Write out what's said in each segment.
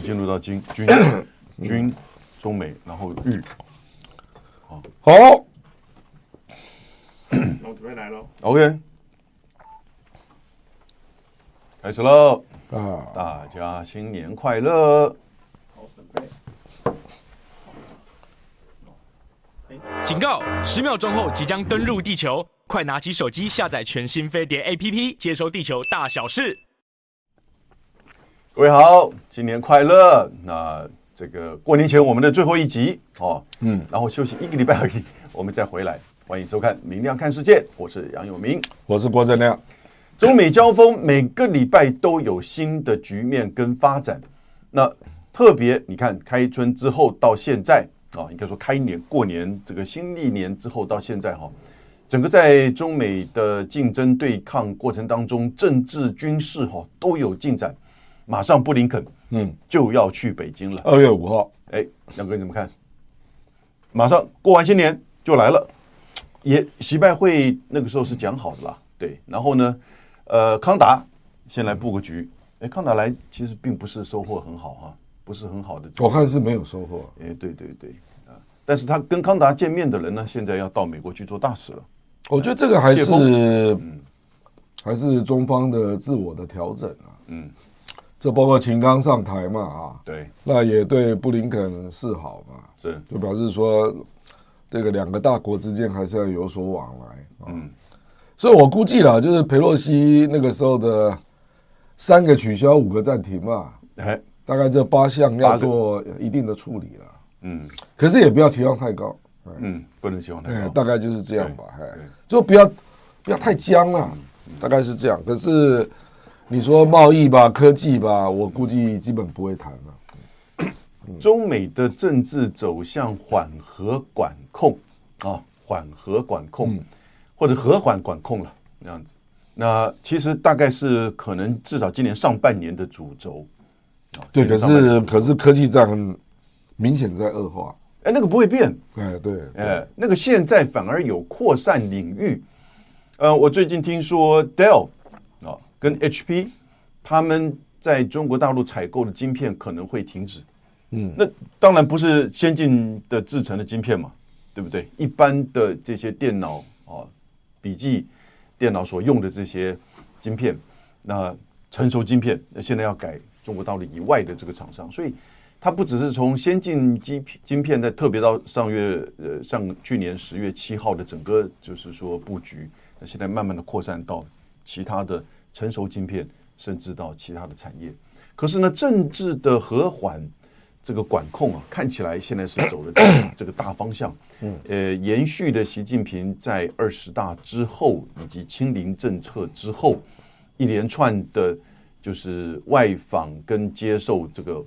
进入到军军军中美，然后日，好，好，我准备来喽。OK，开始喽！啊，大家新年快乐！好，准备。警告！十秒钟后即将登陆地球，快拿起手机下载全新飞碟 APP，接收地球大小事。各位好，新年快乐！那这个过年前我们的最后一集哦，嗯，然后休息一个礼拜而已，我们再回来。欢迎收看《明亮看世界》，我是杨永明，我是郭正亮。中美交锋每个礼拜都有新的局面跟发展。那特别你看，开春之后到现在啊，应该说开年过年这个新历年之后到现在哈，整个在中美的竞争对抗过程当中，政治军事哈都有进展。马上布林肯，嗯，就要去北京了。二月五号，哎，杨哥你怎么看？马上过完新年就来了，也习拜会那个时候是讲好的啦，对。然后呢，呃，康达先来布个局。哎，康达来其实并不是收获很好哈、啊，不是很好的。我看是没有收获。哎，对对对啊！但是他跟康达见面的人呢，现在要到美国去做大使了。我觉得这个还是，嗯，还是中方的自我的调整啊，嗯。这包括秦刚上台嘛啊，对，那也对布林肯示好嘛，是。就表示说，这个两个大国之间还是要有所往来，嗯，所以我估计了，就是佩洛西那个时候的三个取消，五个暂停嘛，哎，大概这八项要做一定的处理了，嗯，可是也不要期望太高，嗯，不能期望太高，大概就是这样吧，哎，就不要不要太僵了，大概是这样，可是。你说贸易吧，科技吧，我估计基本不会谈了。中美的政治走向缓和管控啊，缓和管控或者和缓管控了那样子。那其实大概是可能至少今年上半年的主轴。对，可是可是科技战很明显在恶化。哎，那个不会变。哎，对，哎，那个现在反而有扩散领域。呃，我最近听说 Dell。跟 HP，他们在中国大陆采购的晶片可能会停止。嗯，那当然不是先进的制成的晶片嘛，对不对？一般的这些电脑啊、笔记电脑所用的这些晶片，那成熟晶片，那现在要改中国大陆以外的这个厂商，所以它不只是从先进晶晶片，在特别到上月呃上去年十月七号的整个就是说布局，那现在慢慢的扩散到其他的。成熟晶片，甚至到其他的产业，可是呢，政治的和缓这个管控啊，看起来现在是走了这个大方向。嗯，呃，延续的习近平在二十大之后以及清零政策之后，一连串的，就是外访跟接受这个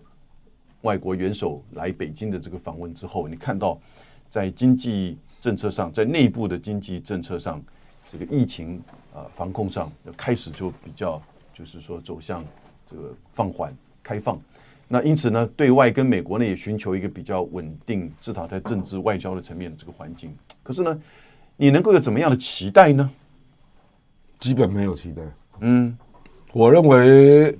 外国元首来北京的这个访问之后，你看到在经济政策上，在内部的经济政策上，这个疫情。啊，防控上开始就比较，就是说走向这个放缓开放。那因此呢，对外跟美国呢也寻求一个比较稳定，至少在政治外交的层面的这个环境。可是呢，你能够有怎么样的期待呢？基本没有期待。嗯，我认为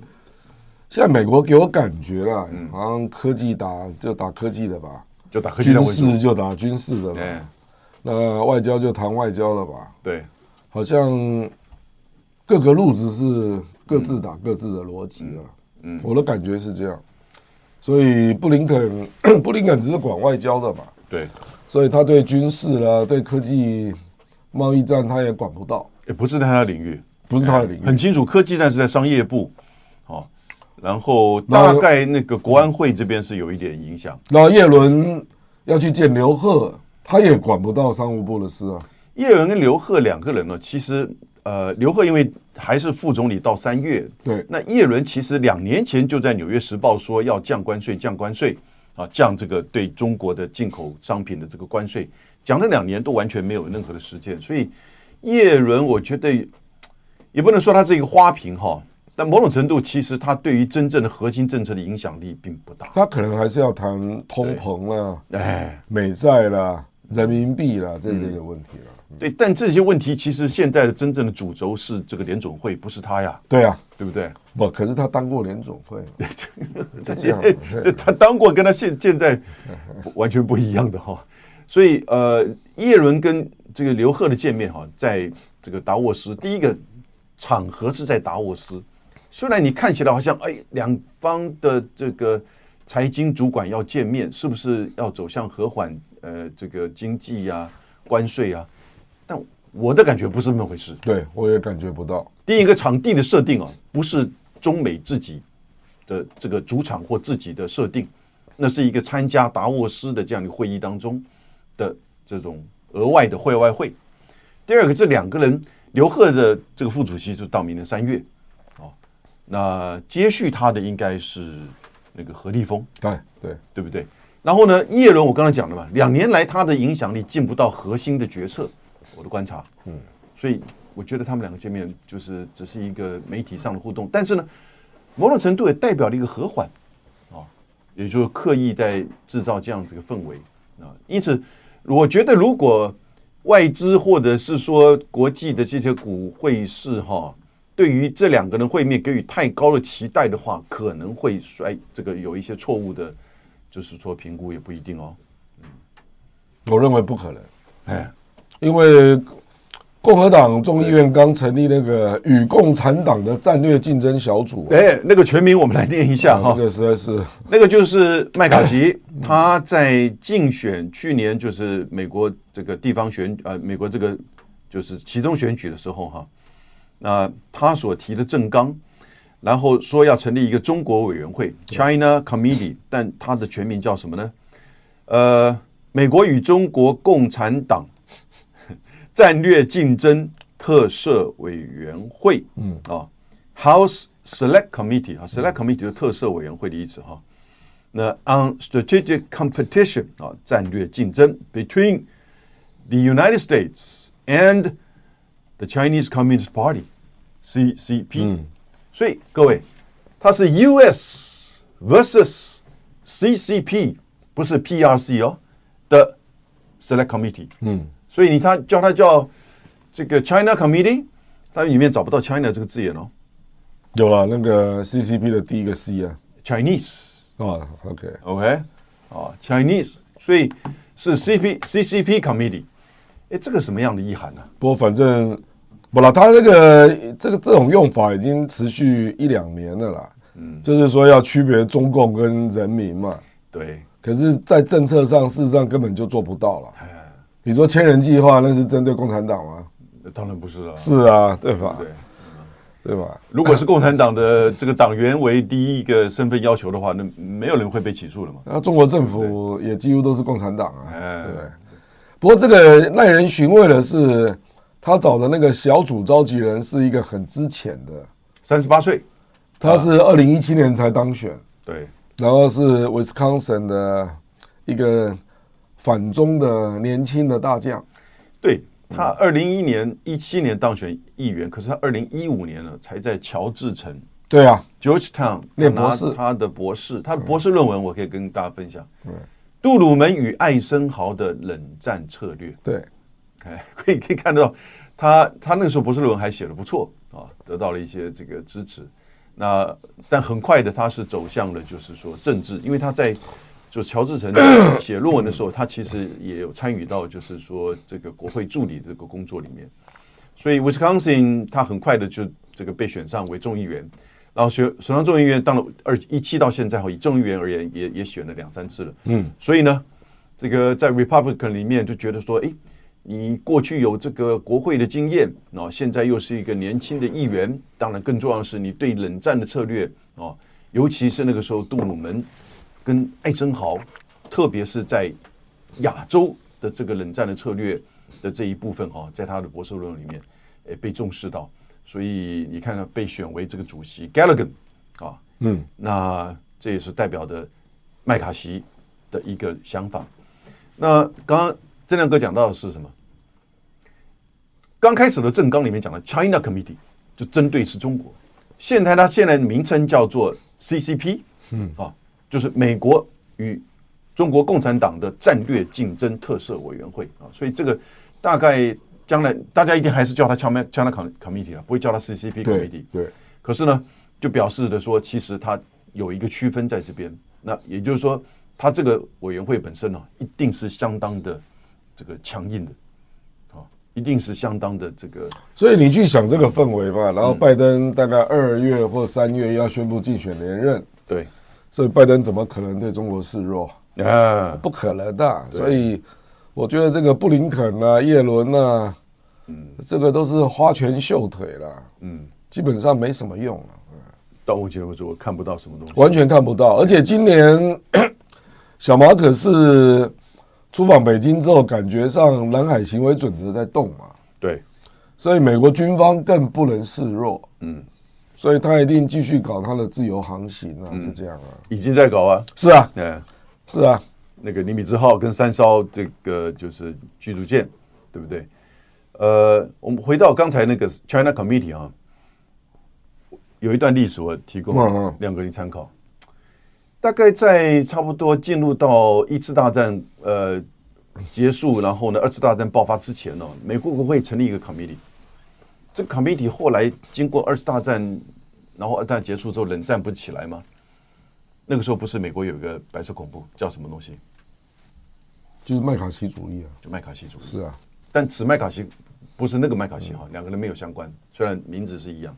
现在美国给我感觉啦，好像科技打就打科技的吧，就打科技的，军事就打军事的吧，那外交就谈外交了吧，对。好像各个路子是各自打各自的逻辑了，嗯，我的感觉是这样，所以布林肯 布林肯只是管外交的嘛，对，所以他对军事啦、对科技贸易战他也管不到，也不是在他的领域，不是他的领域，很清楚，科技战是在商业部，哦，然后大概那个国安会这边是有一点影响，然后叶伦要去见刘鹤，他也管不到商务部的事啊。叶伦跟刘鹤两个人呢，其实呃，刘鹤因为还是副总理到三月，对，那叶伦其实两年前就在《纽约时报》说要降关税，降关税啊，降这个对中国的进口商品的这个关税，讲了两年都完全没有任何的实践，所以叶伦我觉得也不能说他是一个花瓶哈，但某种程度其实他对于真正的核心政策的影响力并不大，他可能还是要谈通膨啦，哎，美债啦，人民币啦这一类的问题了。对，但这些问题其实现在的真正的主轴是这个联总会，不是他呀，对啊，对不对？不，可是他当过联总会，这样，他当过跟他现现在完全不一样的哈。所以呃，叶伦跟这个刘鹤的见面哈，在这个达沃斯，第一个场合是在达沃斯。虽然你看起来好像哎，两方的这个财经主管要见面，是不是要走向和缓？呃，这个经济呀、啊、关税啊，但我的感觉不是那么回事。对，我也感觉不到。第一个场地的设定啊，不是中美自己的这个主场或自己的设定，那是一个参加达沃斯的这样的会议当中的这种额外的会外会。第二个，这两个人，刘鹤的这个副主席就到明年三月。那接续他的应该是那个何立峰，对对对不对？然后呢，叶伦我刚才讲了嘛，两年来他的影响力进不到核心的决策，我的观察，嗯，所以我觉得他们两个见面就是只是一个媒体上的互动，但是呢，某种程度也代表了一个和缓啊，也就是刻意在制造这样子的氛围啊。因此，我觉得如果外资或者是说国际的这些股会市哈。对于这两个人会面给予太高的期待的话，可能会衰，这个有一些错误的，就是说评估也不一定哦。嗯，我认为不可能，哎，因为共和党众议院刚成立那个与共产党的战略竞争小组，哎，那个全名我们来念一下哈，那个实在是，那个就是麦卡锡他在竞选去年就是美国这个地方选呃美国这个就是其中选举的时候哈。那他所提的政纲，然后说要成立一个中国委员会 （China Committee），但它的全名叫什么呢？呃，美国与中国共产党战略竞争特设委员会。嗯啊，House Select Committee 啊，Select Committee 的特设委员会的意思哈。那 On Strategic Competition 啊，战略竞争 Between the United States and The Chinese Communist Party，CCP，嗯，所以各位，它是 US versus CCP，不是 PRC 哦的 Select Committee，嗯，所以你看叫它叫这个 China Committee，它里面找不到 China 这个字眼哦，有了那个 CCP 的第一个 C 啊，Chinese，啊，OK OK，哦，Chinese，所以是 CP CCP Committee，哎，这个什么样的意涵呢？不过反正。不了，他这个这个这种用法已经持续一两年了啦。嗯，就是说要区别中共跟人民嘛。对。可是，在政策上，事实上根本就做不到了。比如说千人计划，那是针对共产党吗？当然不是了。是啊，对吧？对，对吧？如果是共产党的这个党员为第一个身份要求的话，那没有人会被起诉了嘛。那中国政府也几乎都是共产党啊。对。不过，这个耐人寻味的是。他找的那个小组召集人是一个很之前的，三十八岁，他是二零一七年才当选，对，然后是 Wisconsin 的一个反中的年轻的大将，对，他二零一一年一七年当选议员，可是他二零一五年呢才在乔治城，对啊，Georgetown 念博士，他的博士，他的博士论文我可以跟大家分享，对，杜鲁门与艾森豪的冷战策略，对。哎，可以可以看到他，他他那个时候博士论文还写的不错啊，得到了一些这个支持。那但很快的，他是走向了就是说政治，因为他在就乔治城 写论文的时候，他其实也有参与到就是说这个国会助理这个工作里面。所以 Wisconsin 他很快的就这个被选上为众议员，然后选选上众议员，当了二一期到现在后，以众议员而言，也也选了两三次了。嗯，所以呢，这个在 Republican 里面就觉得说，哎。你过去有这个国会的经验啊，现在又是一个年轻的议员，当然更重要的是你对冷战的策略哦，尤其是那个时候杜鲁门跟艾森豪，特别是在亚洲的这个冷战的策略的这一部分哈，在他的博士论文里面诶被重视到，所以你看被选为这个主席 Galligan 啊，嗯，那这也是代表的麦卡锡的一个想法。那刚刚。郑亮哥讲到的是什么？刚开始的政纲里面讲的 China Committee 就针对是中国。现在它现在的名称叫做 CCP，嗯啊，就是美国与中国共产党的战略竞争特色委员会啊。所以这个大概将来大家一定还是叫他 China China Committee 啊，不会叫他 CCP Committee。对，可是呢，就表示的说，其实他有一个区分在这边。那也就是说，他这个委员会本身呢、啊，一定是相当的这个强硬的，啊，一定是相当的这个。所以你去想这个氛围吧。然后拜登大概二月或三月要宣布竞选连任，对，所以拜登怎么可能对中国示弱啊？不可能的。所以我觉得这个布林肯啊、叶伦啊，嗯，这个都是花拳绣腿了，嗯，基本上没什么用了。到目前为止，我看不到什么东西，完全看不到。而且今年 小马可是出访北京之后，感觉上南海行为准则在动嘛。对，所以美国军方更不能示弱。嗯，所以他一定继续搞他的自由航行啊，就这样啊。已经在搞啊。是啊，嗯，是啊。那个尼米兹号跟三艘这个就是驱逐舰，对不对？呃，我们回到刚才那个 China Committee 啊。有一段历史我提供亮哥你参考，大概在差不多进入到一次大战呃结束，然后呢二次大战爆发之前呢，美国国会成立一个 committee，这个 committee 后来经过二次大战，然后二战结束之后冷战不是起来吗？那个时候不是美国有一个白色恐怖叫什么东西？就是麦卡锡主义啊，就麦卡锡主义是啊，但此麦卡锡不是那个麦卡锡哈，两个人没有相关，虽然名字是一样。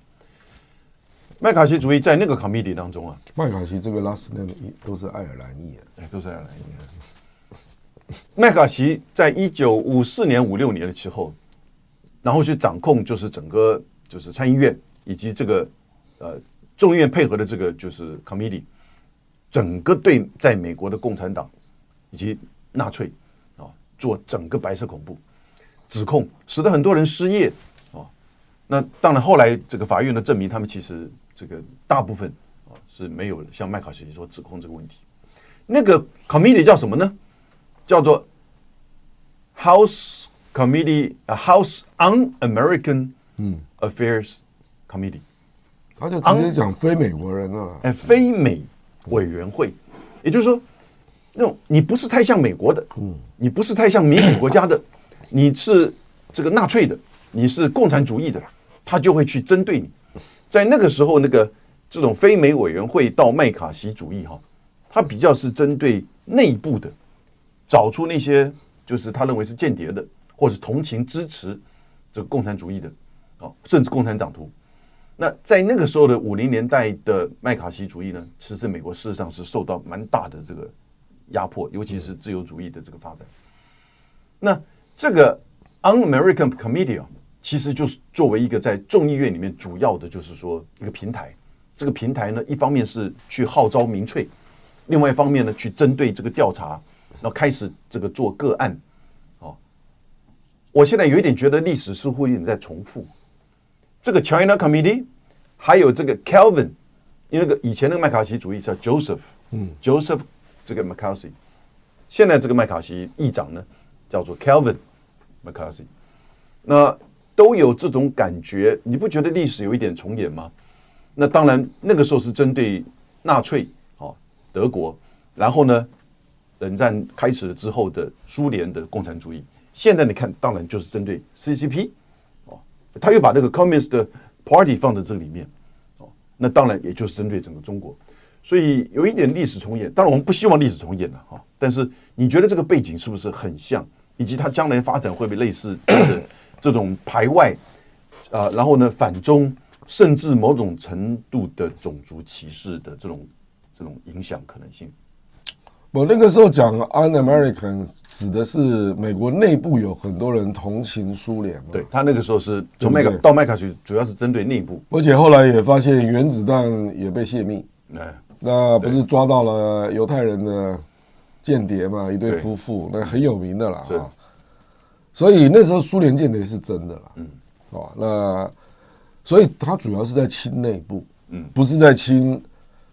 麦卡锡主义在那个 committee 当中啊，麦卡锡这个 last name 都是爱尔兰裔啊，哎，都是爱尔兰裔。麦卡锡在一九五四年、五六年的时候，然后去掌控就是整个就是参议院以及这个呃众议院配合的这个就是 committee，整个对在美国的共产党以及纳粹啊做整个白色恐怖指控，使得很多人失业啊。那当然后来这个法院的证明，他们其实。这个大部分啊是没有像麦卡锡说指控这个问题。那个 committee 叫什么呢？叫做 House Committee a，House on American 嗯。Affairs Committee，他就直接讲非美国人啊，哎，非美委员会，也就是说，那种你不是太像美国的，嗯，你不是太像民主国家的，你是这个纳粹的，你是共产主义的，他就会去针对你。在那个时候，那个这种非美委员会到麦卡锡主义哈，他比较是针对内部的，找出那些就是他认为是间谍的，或者同情支持这个共产主义的啊，甚至共产党徒。那在那个时候的五零年代的麦卡锡主义呢，其实美国事实上是受到蛮大的这个压迫，尤其是自由主义的这个发展。那这个 Un-American Committee 啊。其实就是作为一个在众议院里面主要的，就是说一个平台。这个平台呢，一方面是去号召民粹，另外一方面呢，去针对这个调查，然后开始这个做个案。哦，我现在有一点觉得历史似乎有点在重复。这个 China Committee，还有这个 Kelvin，因为那个以前那个麦卡锡主义叫 Joseph，嗯，Joseph 这个 McCarthy，现在这个麦卡锡议长呢叫做 Kelvin，McCarthy，那。都有这种感觉，你不觉得历史有一点重演吗？那当然，那个时候是针对纳粹，哦，德国，然后呢，冷战开始了之后的苏联的共产主义。现在你看，当然就是针对 CCP，哦，他又把这个 Communist Party 放在这里面，哦，那当然也就是针对整个中国。所以有一点历史重演，当然我们不希望历史重演了，哈。但是你觉得这个背景是不是很像，以及它将来发展会不会类似？就是这种排外，啊、呃，然后呢，反中，甚至某种程度的种族歧视的这种这种影响可能性。我那个时候讲 Un-American 指的是美国内部有很多人同情苏联嘛？对，他那个时候是从麦卡到麦卡去，主要是针对内部，而且后来也发现原子弹也被泄密。哎，那不是抓到了犹太人的间谍嘛？一对夫妇，那很有名的啦啊。所以那时候苏联间谍是真的了，嗯，哦，那所以他主要是在清内部，嗯，不是在清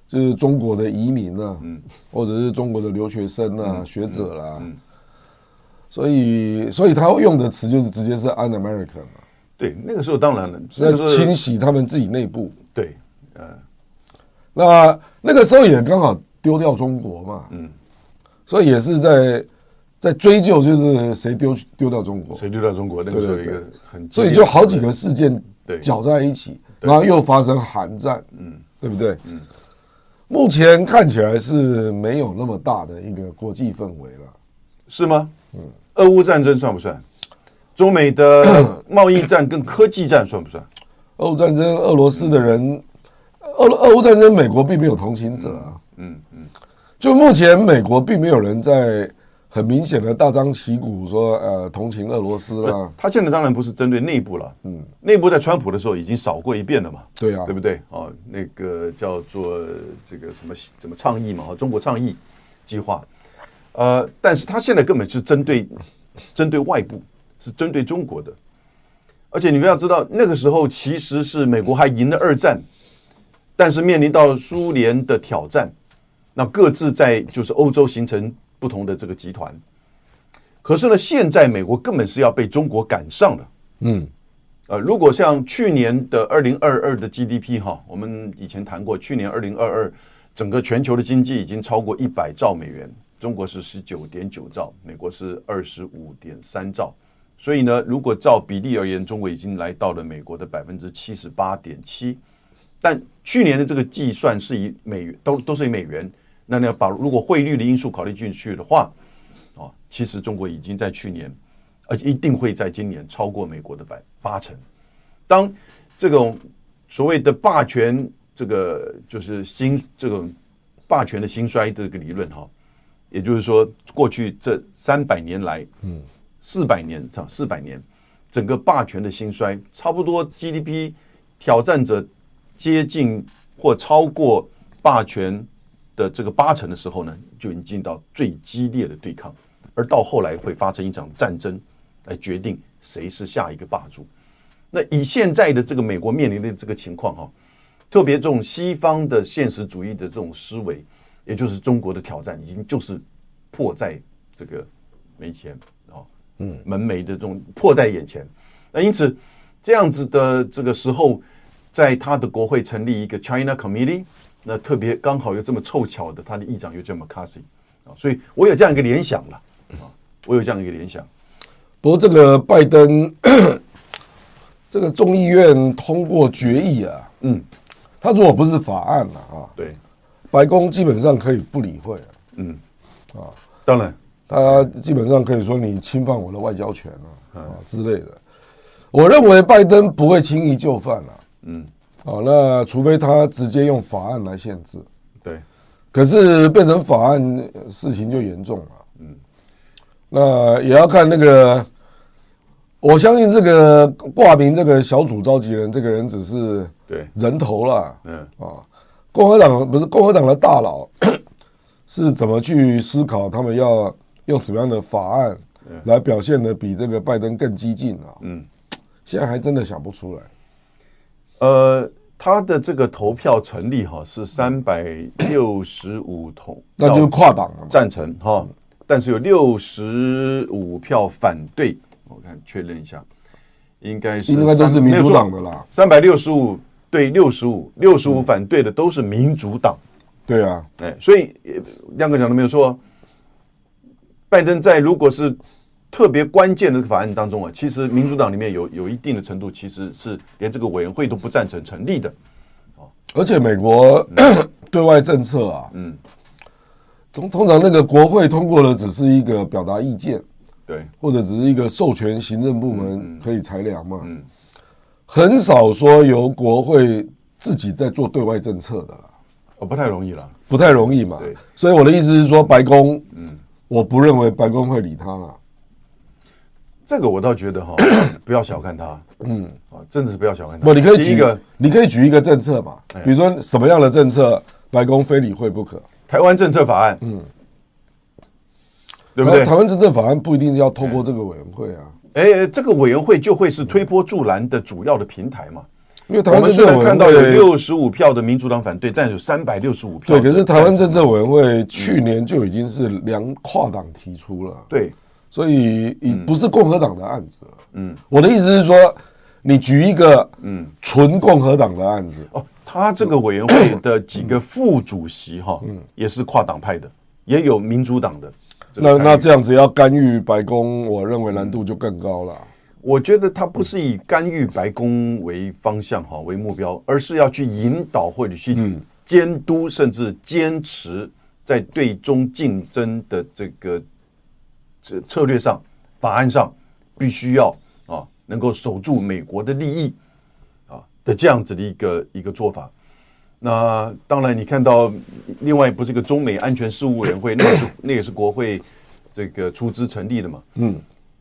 就是中国的移民啊，嗯，或者是中国的留学生啊、嗯、学者啦、啊，嗯，所以所以他用的词就是直接是 Un-American 嘛，对，那个时候当然了，是在清洗他们自己内部，对，呃，那那个时候也刚好丢掉中国嘛，嗯，所以也是在。在追究就是谁丢丢掉中国，谁丢掉中国？那个时候一个很，所以就好几个事件搅在一起，然后又发生韩战，嗯，对不对？嗯，目前看起来是没有那么大的一个国际氛围了，是吗？嗯，俄乌战争算不算？中美的 贸易战跟科技战算不算？俄乌战争，俄罗斯的人，俄俄乌战争，美国并没有同情者啊，嗯嗯，就目前美国并没有人在。很明显的大张旗鼓说，呃，同情俄罗斯了。他现在当然不是针对内部了，嗯，内部在川普的时候已经扫过一遍了嘛，对啊，对不对？哦，那个叫做这个什么什么倡议嘛，中国倡议计划，呃，但是他现在根本是针对针对外部，是针对中国的。而且你们要知道，那个时候其实是美国还赢了二战，但是面临到苏联的挑战，那各自在就是欧洲形成。不同的这个集团，可是呢，现在美国根本是要被中国赶上了。嗯，呃，如果像去年的二零二二的 GDP 哈，我们以前谈过，去年二零二二整个全球的经济已经超过一百兆美元，中国是十九点九兆，美国是二十五点三兆，所以呢，如果照比例而言，中国已经来到了美国的百分之七十八点七，但去年的这个计算是以美元，都都是以美元。那你要把如果汇率的因素考虑进去的话，啊，其实中国已经在去年，而且一定会在今年超过美国的百八成。当这种所谓的霸权，这个就是兴这种霸权的兴衰这个理论哈，也就是说，过去这三百年来，嗯，四百年差四百年，整个霸权的兴衰，差不多 GDP 挑战者接近或超过霸权。的这个八成的时候呢，就已经进到最激烈的对抗，而到后来会发生一场战争，来决定谁是下一个霸主。那以现在的这个美国面临的这个情况哈，特别这种西方的现实主义的这种思维，也就是中国的挑战，已经就是迫在这个眉前啊，嗯，门楣的这种迫在眼前。那因此这样子的这个时候，在他的国会成立一个 China Committee。那特别刚好又这么凑巧的，他的议长又叫 McCarthy 啊，所以我有这样一个联想了啊，我有这样一个联想。不过这个拜登 这个众议院通过决议啊，嗯，他如果不是法案了啊，对，白宫基本上可以不理会，嗯，啊，当然，他基本上可以说你侵犯我的外交权啊，啊之类的。我认为拜登不会轻易就范了，嗯。好，那除非他直接用法案来限制，对，可是变成法案，事情就严重了。嗯，那也要看那个，我相信这个挂名这个小组召集人，这个人只是对人头了。嗯啊，共和党不是共和党的大佬，是怎么去思考他们要用什么样的法案来表现的比这个拜登更激进啊？嗯，现在还真的想不出来。呃，他的这个投票成立哈是三百六十五投，那就是跨党了赞成哈，但是有六十五票反对，我看确认一下，应该是应该都是民主党的啦，三百六十五对六十五，六十五反对的都是民主党，对啊，哎，所以亮哥讲的没有错，拜登在如果是。特别关键的法案当中啊，其实民主党里面有有一定的程度，其实是连这个委员会都不赞成成立的。而且美国、嗯、对外政策啊，嗯，通通常那个国会通过的只是一个表达意见，对，或者只是一个授权行政部门可以裁量嘛，嗯，很少说由国会自己在做对外政策的，哦，不太容易了，不太容易嘛，对，所以我的意思是说，白宫，嗯，我不认为白宫会理他了。这个我倒觉得哈，不要小看他，嗯，啊，真的是不要小看他。不，你可以举一个，你可以举一个政策嘛，比如说什么样的政策，白宫非理会不可。台湾政策法案，嗯，对不对？台湾政策法案不一定要透过这个委员会啊，哎，这个委员会就会是推波助澜的主要的平台嘛。因为台湾政策委员会看到有六十五票的民主党反对，但有三百六十五票。对，可是台湾政策委员会去年就已经是两跨党提出了，对。所以，已不是共和党的案子。嗯，我的意思是说，你举一个嗯。纯共和党的案子。哦，他这个委员会的几个副主席哈，嗯，也是跨党派的，也有民主党的。那那这样子要干预白宫，我认为难度就更高了。我觉得他不是以干预白宫为方向哈为目标，而是要去引导或者去监督，甚至坚持在对中竞争的这个这策略上、法案上，必须要啊能够守住美国的利益啊的这样子的一个一个做法。那当然，你看到另外不是一个中美安全事务委员会，那是那也是国会这个出资成立的嘛，嗯。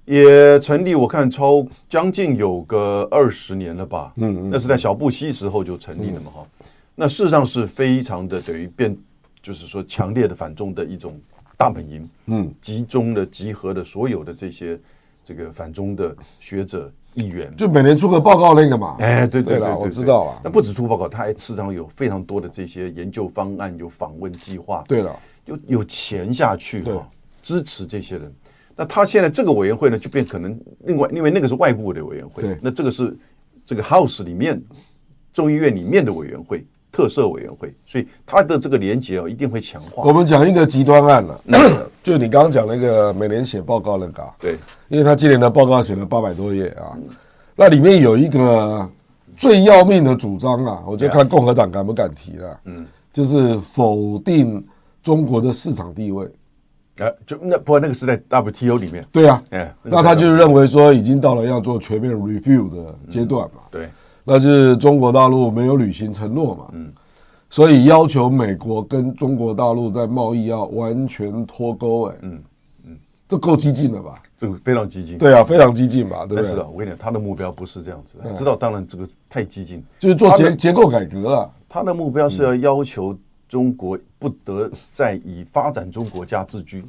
也成立，我看超将近有个二十年了吧，嗯嗯，那是在小布希时候就成立了嘛，哈，那事实上是非常的等于变，就是说强烈的反中的一种大本营，嗯，集中的集合的所有的这些这个反中的学者议员，就每年出个报告那个嘛，哎，对对对，我知道啊，那不止出报告，他还时常有非常多的这些研究方案，有访问计划，对了，有有钱下去哈，支持这些人。那他现在这个委员会呢，就变可能另外，因为那个是外部的委员会，那这个是这个 House 里面众议院里面的委员会，特色委员会，所以他的这个连结哦，一定会强化。我们讲一个极端案了，就你刚刚讲那个每年写报告那个，对，因为他今年的报告写了八百多页啊，那里面有一个最要命的主张啊，我就看共和党敢不敢提了，嗯，就是否定中国的市场地位。呃，就那不过那个是在 WTO 里面，对啊，哎，那他就认为说已经到了要做全面 review 的阶段嘛，对，那是中国大陆没有履行承诺嘛，嗯，所以要求美国跟中国大陆在贸易要完全脱钩，哎，嗯嗯，这够激进了吧？这个非常激进，对啊，非常激进吧？对不对？是啊，我跟你讲，他的目标不是这样子，知道，当然这个太激进，就是做结结构改革了，他的目标是要要求。中国不得再以发展中国家自居，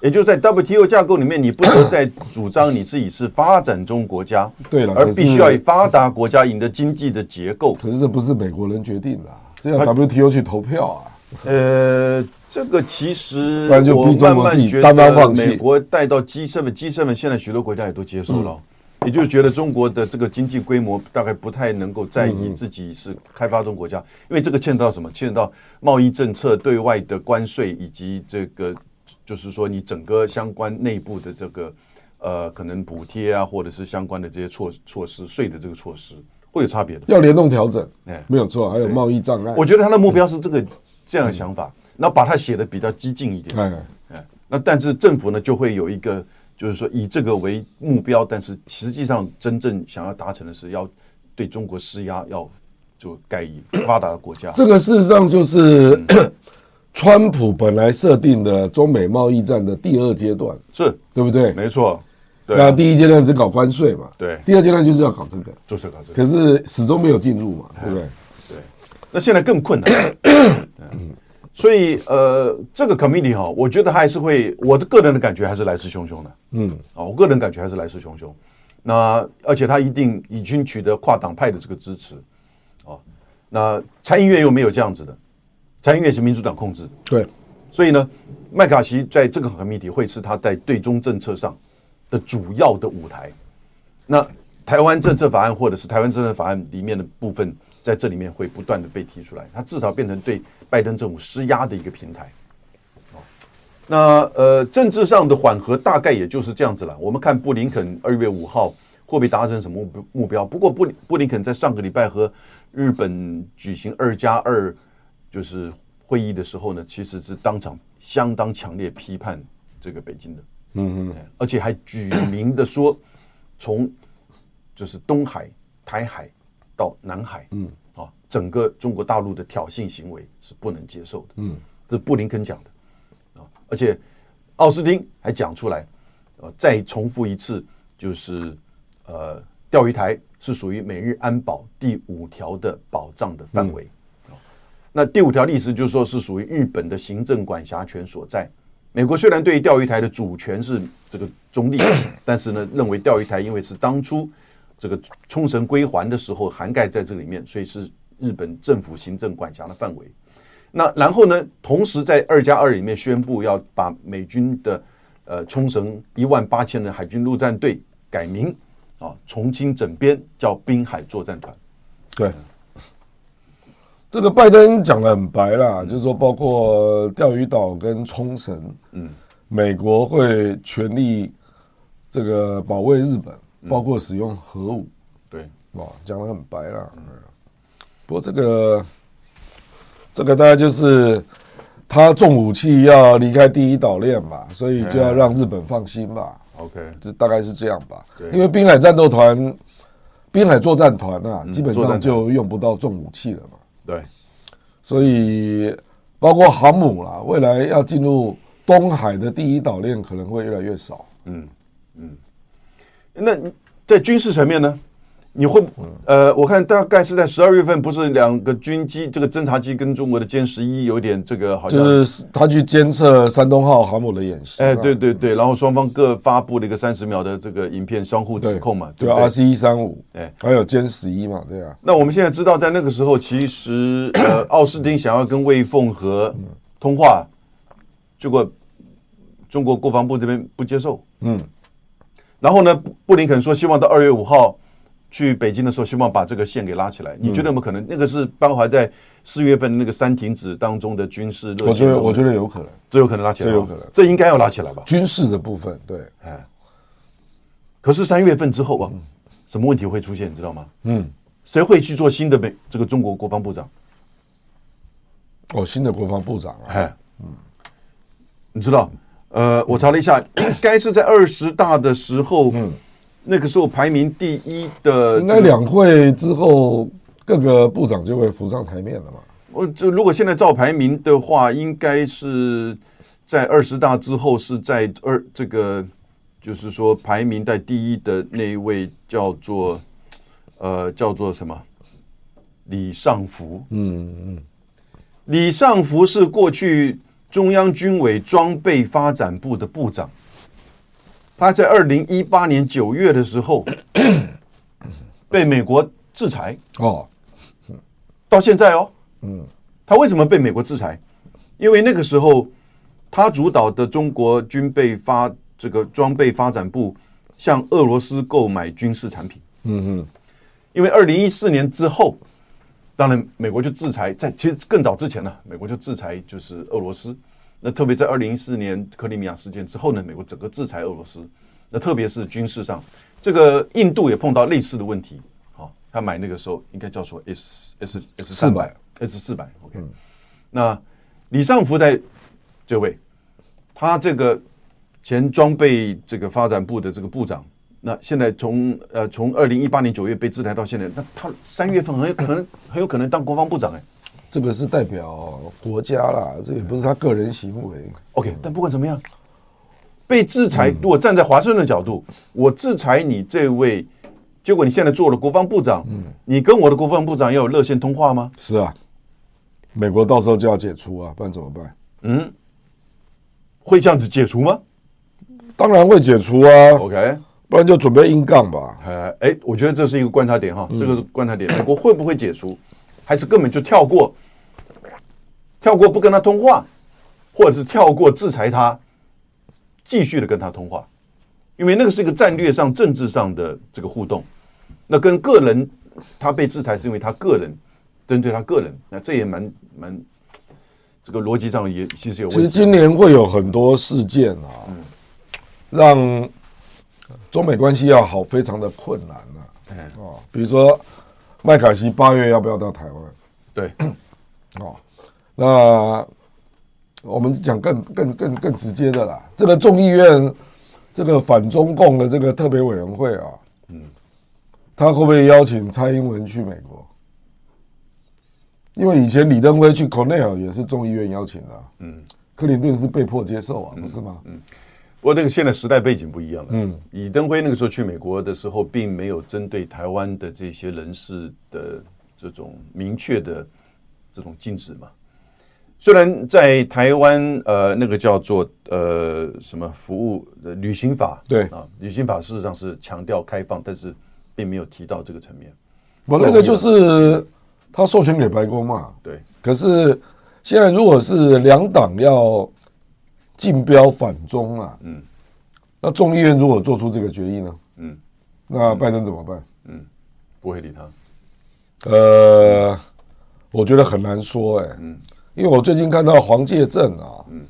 也就是在 WTO 架构里面，你不能再主张你自己是发展中国家，对了，而必须要以发达国家赢得经济的结构。可是这不是美国人决定的，这要 WTO 去投票啊。呃，这个其实 我慢慢觉得，美国带到 G7，G7 现在许多国家也都接受了。也就是觉得中国的这个经济规模大概不太能够在意自己是开发中国家，因为这个牵扯到什么？牵扯到贸易政策、对外的关税以及这个，就是说你整个相关内部的这个呃，可能补贴啊，或者是相关的这些措措施、税的这个措施会有差别的。要联动调整，哎，没有错，还有贸易障碍。我觉得他的目标是这个这样的想法，然后把它写的比较激进一点。哎哎，那但是政府呢就会有一个。就是说，以这个为目标，但是实际上真正想要达成的是，要对中国施压，要就盖以发达的国家。这个事实上就是川普本来设定的中美贸易战的第二阶段，是对不对？没错。那第一阶段是搞关税嘛？对。第二阶段就是要搞这个，就是搞这个。可是始终没有进入嘛，对不对？对。那现在更困难。所以，呃，这个 committee 哈，我觉得还是会，我的个人的感觉还是来势汹汹的。嗯，啊，我个人感觉还是来势汹汹。那而且他一定已经取得跨党派的这个支持。哦，那参议院又没有这样子的，参议院是民主党控制。对，所以呢，麦卡锡在这个 committee 会是他在对中政策上的主要的舞台。那台湾政策法案或者是台湾政策法案里面的部分。在这里面会不断的被提出来，它至少变成对拜登政府施压的一个平台。那呃，政治上的缓和大概也就是这样子了。我们看布林肯二月五号会不会达成什么目目标？不过布布林肯在上个礼拜和日本举行二加二就是会议的时候呢，其实是当场相当强烈批判这个北京的，嗯嗯，而且还举明的说，从就是东海、台海。到南海，嗯，啊，整个中国大陆的挑衅行为是不能接受的，嗯，这是布林肯讲的，啊，而且奥斯汀还讲出来，呃，再重复一次，就是呃，钓鱼台是属于美日安保第五条的保障的范围，啊，那第五条历史就是说是属于日本的行政管辖权所在。美国虽然对于钓鱼台的主权是这个中立，但是呢，认为钓鱼台因为是当初。这个冲绳归还的时候涵盖在这里面，所以是日本政府行政管辖的范围。那然后呢，同时在二加二里面宣布要把美军的呃冲绳一万八千人海军陆战队改名啊，重新整编叫滨海作战团。对，这个拜登讲的很白啦，就是说包括钓鱼岛跟冲绳，嗯，美国会全力这个保卫日本，包括使用核武。对，哇，讲的很白了。不过这个这个大概就是他重武器要离开第一岛链吧，所以就要让日本放心吧。OK，这大概是这样吧。因为滨海战斗团、滨海作战团啊，基本上就用不到重武器了嘛。对，所以包括航母啦，未来要进入东海的第一岛链可能会越来越少。嗯嗯，那在军事层面呢？你会呃，我看大概是在十二月份，不是两个军机，这个侦察机跟中国的歼十一有点这个好像，就是他去监测山东号航母的演习。哎，对对对，然后双方各发布了一个三十秒的这个影片，相互指控嘛，对 RC 一三五，哎，还有歼十一嘛，对啊。那我们现在知道，在那个时候，其实呃，奥斯汀想要跟魏凤和通话，结果中国国防部这边不接受，嗯，然后呢，布林肯说希望到二月五号。去北京的时候，希望把这个线给拉起来。你觉得有没有可能？那个是包含在四月份那个三停止当中的军事？我觉得，我觉得有可能，这有可能拉起来，这有可能，这应该要拉起来吧？军事的部分，对，哎。可是三月份之后啊，什么问题会出现？你知道吗？嗯，谁会去做新的美这个中国国防部长？哦，新的国防部长啊，哎，嗯，你知道？呃，我查了一下，该是在二十大的时候，嗯。那个时候排名第一的，应该两会之后各个部长就会浮上台面了嘛。我这如果现在照排名的话，应该是在二十大之后是在二这个，就是说排名在第一的那一位叫做呃叫做什么李尚福。嗯嗯，李尚福是过去中央军委装备发展部的部长。他在二零一八年九月的时候被美国制裁。哦，到现在哦，嗯，他为什么被美国制裁？因为那个时候他主导的中国军备发这个装备发展部向俄罗斯购买军事产品，嗯嗯，因为二零一四年之后，当然美国就制裁，在其实更早之前呢，美国就制裁就是俄罗斯。那特别在二零一四年克里米亚事件之后呢，美国整个制裁俄罗斯。那特别是军事上，这个印度也碰到类似的问题。好，他买那个时候应该叫做 S S S 四百 S 四百。OK，那李尚福在这位，他这个前装备这个发展部的这个部长，那现在从呃从二零一八年九月被制裁到现在，那他三月份很有可能很有可能当国防部长哎。这个是代表国家啦，这也不是他个人行为。OK，但不管怎么样，被制裁，如果站在华盛顿的角度，我制裁你这位，结果你现在做了国防部长，你跟我的国防部长要有热线通话吗？是啊，美国到时候就要解除啊，不然怎么办？嗯，会这样子解除吗？当然会解除啊。OK，不然就准备硬杠吧。哎哎，我觉得这是一个观察点哈，这个是观察点，美国会不会解除？还是根本就跳过，跳过不跟他通话，或者是跳过制裁他，继续的跟他通话，因为那个是一个战略上、政治上的这个互动。那跟个人，他被制裁是因为他个人针对他个人，那这也蛮蛮这个逻辑上也其实有问题。其实今年会有很多事件啊，嗯、让中美关系要好非常的困难啊。嗯、哦，比如说。麦凯锡八月要不要到台湾？对，哦，那我们讲更更更更直接的啦，这个众议院这个反中共的这个特别委员会啊，嗯，他会不会邀请蔡英文去美国？因为以前李登辉去 Cornell 也是众议院邀请的，嗯，克林顿是被迫接受啊，不是吗？嗯。不过，那个现在时代背景不一样了。嗯，李登辉那个时候去美国的时候，并没有针对台湾的这些人士的这种明确的这种禁止嘛。虽然在台湾，呃，那个叫做呃什么服务旅行法，对啊，旅行法事实上是强调开放，但是并没有提到这个层面。我那个就是他授权给白宫嘛。对。可是现在如果是两党要。竞标反中啊，嗯，那众议院如果做出这个决议呢，嗯，那拜登怎么办？嗯，不会理他。呃，我觉得很难说，哎，嗯，因为我最近看到黄介正啊，嗯，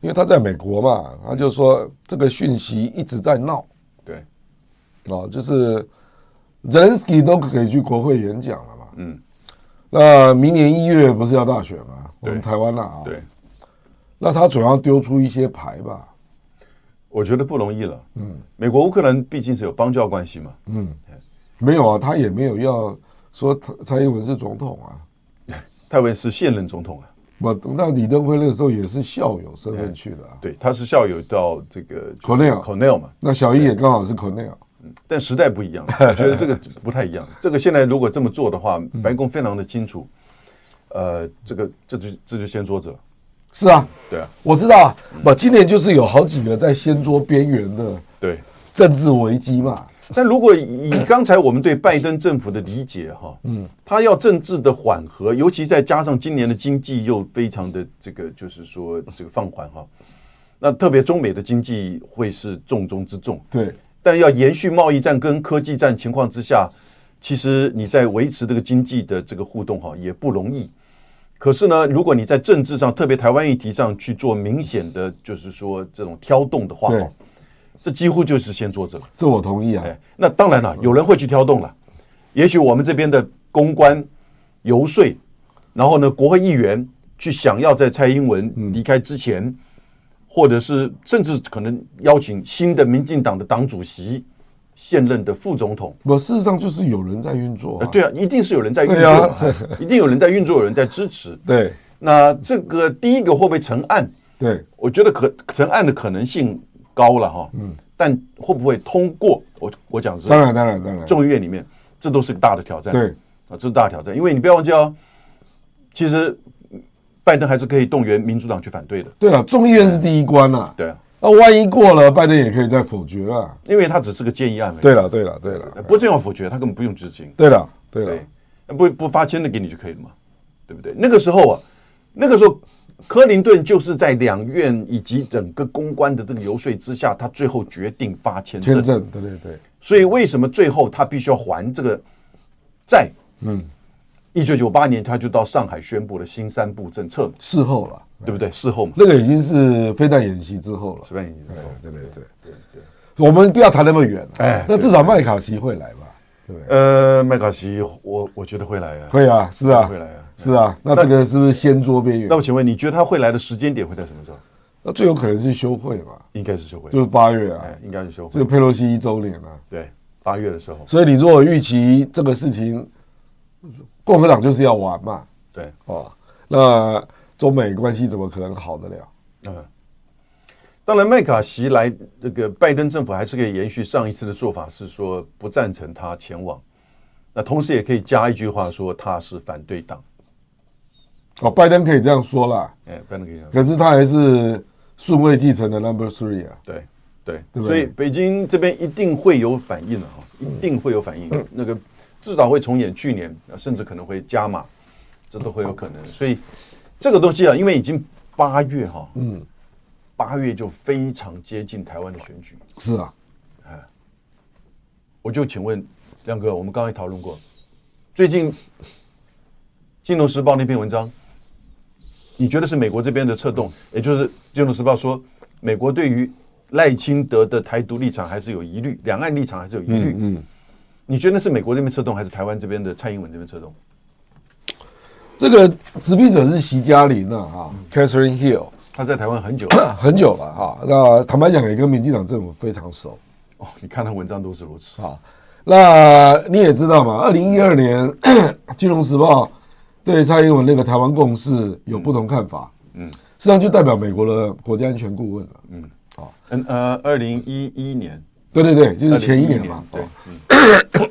因为他在美国嘛，他就说这个讯息一直在闹，对，哦，就是 Zelensky 都可以去国会演讲了嘛，嗯，那明年一月不是要大选吗？我们台湾啊，对，那他总要丢出一些牌吧，我觉得不容易了。嗯，美国乌克兰毕竟是有邦交关系嘛。嗯，没有啊，他也没有要说蔡英文是总统啊，蔡英文是现任总统啊。我那李登辉那个时候也是校友身份去的啊，对，他是校友到这个 Cornell Cornell 嘛，那小英也刚好是 Cornell，但时代不一样，我觉得这个不太一样。这个现在如果这么做的话，白宫非常的清楚，呃，这个这就这就掀桌子了。是啊，对啊，我知道啊，不，今年就是有好几个在掀桌边缘的对。政治危机嘛。但如果以刚才我们对拜登政府的理解哈，嗯，他要政治的缓和，尤其再加上今年的经济又非常的这个，就是说这个放缓哈，那特别中美的经济会是重中之重。对，但要延续贸易战跟科技战情况之下，其实你在维持这个经济的这个互动哈也不容易。可是呢，如果你在政治上，特别台湾议题上去做明显的，就是说这种挑动的话，对。这几乎就是先做这个，这我同意啊。那当然了，有人会去挑动了。也许我们这边的公关游说，然后呢，国会议员去想要在蔡英文离开之前，或者是甚至可能邀请新的民进党的党主席、现任的副总统。我事实上就是有人在运作啊。对啊，一定是有人在运作，一定有人在运作，有人在支持。对，那这个第一个会不会成案？对，我觉得可成案的可能性。高了哈，嗯，但会不会通过？我我讲是，当然当然当然，众议院里面这都是个大的挑战，对啊，这是大挑战，因为你不要忘记哦，其实拜登还是可以动员民主党去反对的。对了，众议院是第一关呐，对啊，那万一过了，拜登也可以再否决啊，因为他只是个建议案。对了对了对了，不这样否决，他根本不用执行。对了对了，不不发签的给你就可以了嘛，对不对？那个时候啊，那个时候。克林顿就是在两院以及整个公关的这个游说之下，他最后决定发签证。签证，对对对。所以为什么最后他必须要还这个债？嗯，一九九八年他就到上海宣布了新三部政策。事后了，对不对？事后嘛，那个已经是飞弹演习之后了。飞弹演习之后，对对对对对。我们不要谈那么远，哎，那至少麦卡锡会来吧？对。呃，麦卡锡，我我觉得会来啊。会啊，是啊，会来啊。是啊，那这个是不是先桌边缘？那我请问，你觉得他会来的时间点会在什么时候？那最有可能是休会吧？应该是休会，就是八月啊，应该是休会。这个佩洛西一周年啊，对，八月的时候。所以你如果预期这个事情，共和党就是要玩嘛？对，哦，那中美关系怎么可能好得了？嗯，当然，麦卡锡来，这个拜登政府还是可以延续上一次的做法，是说不赞成他前往。那同时也可以加一句话说他是反对党。哦，拜登可以这样说啦，哎，拜登可以这样说。可是他还是顺位继承的 Number Three 啊，对对，所以北京这边一定会有反应的哈，一定会有反应。那个至少会重演去年，甚至可能会加码，这都会有可能。所以这个东西啊，因为已经八月哈，嗯，八月就非常接近台湾的选举。是啊，哎，我就请问亮哥，我们刚才讨论过，最近《金融时报》那篇文章。你觉得是美国这边的策动，也就是《金融时报》说，美国对于赖清德的台独立场还是有疑虑，两岸立场还是有疑虑。嗯，嗯，你觉得是美国这边策动，还是台湾这边的蔡英文这边策动？这个执笔者是席嘉玲啊，哈，Catherine Hill，他在台湾很久 很久了哈。那坦白讲，也跟民进党政府非常熟。哦，你看他文章都是如此啊。那你也知道嘛，二零一二年《金融时报》。对蔡英文那个台湾共识有不同看法，嗯，实际上就代表美国的国家安全顾问了，嗯，好，嗯呃，二零一一年，对对对，就是前一年嘛，对，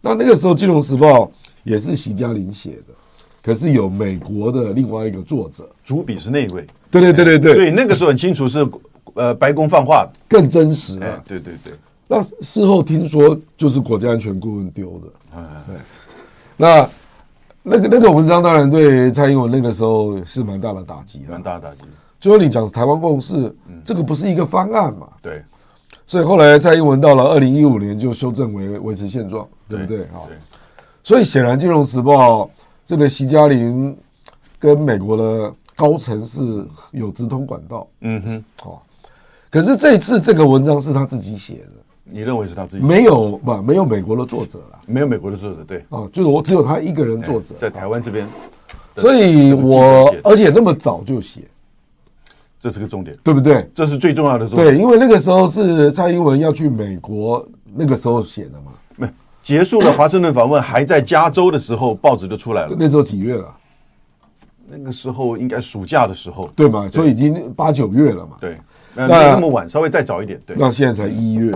那那个时候《金融时报》也是席嘉玲写的，可是有美国的另外一个作者，主笔是那一位，对对对对对，所以那个时候很清楚是呃白宫放话，更真实啊，对对对，那事后听说就是国家安全顾问丢的，啊，对，那。那个那个文章当然对蔡英文那个时候是蛮大的打击，蛮大的打击。就说你讲台湾共识，这个不是一个方案嘛？对。所以后来蔡英文到了二零一五年就修正为维持现状，对不对？哈。所以显然《金融时报》这个席嘉玲跟美国的高层是有直通管道。嗯哼，哦，可是这次这个文章是他自己写的，你认为是他自己？没有吧？没有美国的作者了，没有美国的作者，对，哦，就是我只有他一个人作者，在台湾这边，所以我而且那么早就写，这是个重点，对不对？这是最重要的重点。对，因为那个时候是蔡英文要去美国，那个时候写的嘛。没结束了华盛顿访问，还在加州的时候，报纸就出来了。那时候几月了？那个时候应该暑假的时候，对嘛？所以已经八九月了嘛。对，那没那么晚，稍微再早一点。对，那现在才一月，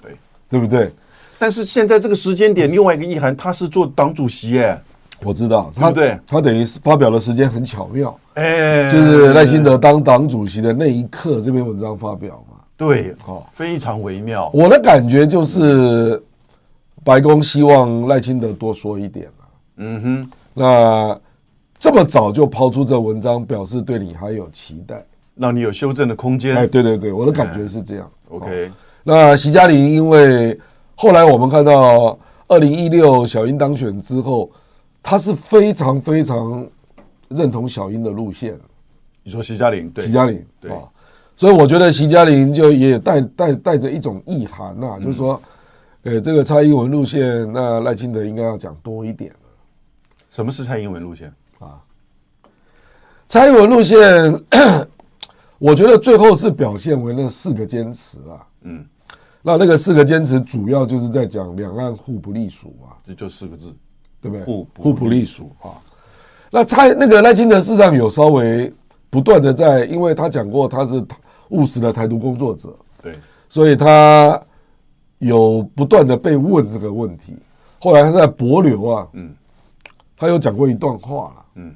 对，对不对？但是现在这个时间点，另外一个意涵，他是做党主席耶。我知道，他对，他等于是发表的时间很巧妙，哎，就是赖清德当党主席的那一刻，这篇文章发表嘛。对，哦，非常微妙。我的感觉就是，白宫希望赖清德多说一点了。嗯哼，那这么早就抛出这文章，表示对你还有期待，让你有修正的空间。哎，对对对，我的感觉是这样。OK，那徐嘉玲因为后来我们看到二零一六小英当选之后。他是非常非常认同小英的路线。你说徐嘉玲，对，徐嘉玲，对，所以我觉得徐嘉玲就也带带带着一种意涵呐、啊，就是说，呃，这个蔡英文路线，那赖清德应该要讲多一点。什么是蔡英文路线啊？蔡英文路线，我觉得最后是表现为那四个坚持啊。嗯，那那个四个坚持主要就是在讲两岸互不隶属啊，这就四个字。对不对？互互不隶属啊。那蔡那个赖清德事实上有稍微不断的在，因为他讲过他是务实的台独工作者，对，所以他有不断的被问这个问题。后来他在博流啊，嗯，他有讲过一段话，嗯，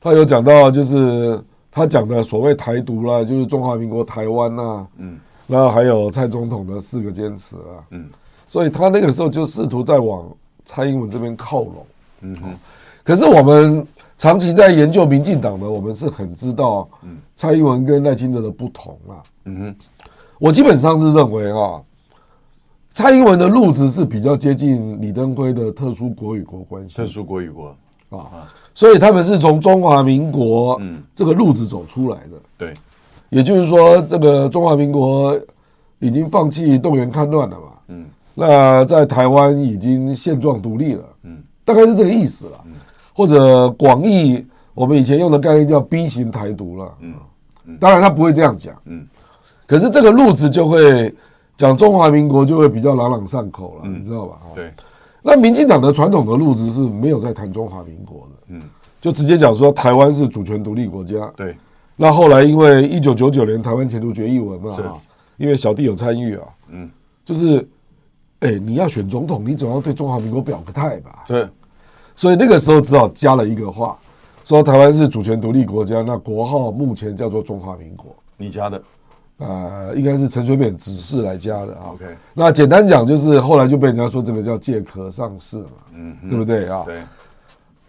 他有讲到就是他讲的所谓台独啦，就是中华民国台湾呐，嗯，然后还有蔡总统的四个坚持啊，嗯，所以他那个时候就试图在往。蔡英文这边靠拢，嗯哼，可是我们长期在研究民进党的，我们是很知道，蔡英文跟赖清德的不同啊，嗯哼，我基本上是认为啊，蔡英文的路子是比较接近李登辉的特殊国与国关系，特殊国与国啊，所以他们是从中华民国这个路子走出来的，对，也就是说，这个中华民国已经放弃动员戡乱了嘛，嗯。那在台湾已经现状独立了，嗯，大概是这个意思了，嗯，或者广义我们以前用的概念叫 B 型台独了，嗯，当然他不会这样讲，嗯，可是这个路子就会讲中华民国就会比较朗朗上口了，你知道吧？对，那民进党的传统的路子是没有在谈中华民国的，嗯，就直接讲说台湾是主权独立国家，对，那后来因为一九九九年台湾前途决议文嘛，哈，因为小弟有参与啊，嗯，就是。哎，你要选总统，你总要对中华民国表个态吧？对，所以那个时候只好加了一个话，说台湾是主权独立国家，那国号目前叫做中华民国。你加的？呃，应该是陈水扁指示来加的啊。OK，那简单讲就是后来就被人家说这个叫借壳上市嘛，嗯，对不对啊？对。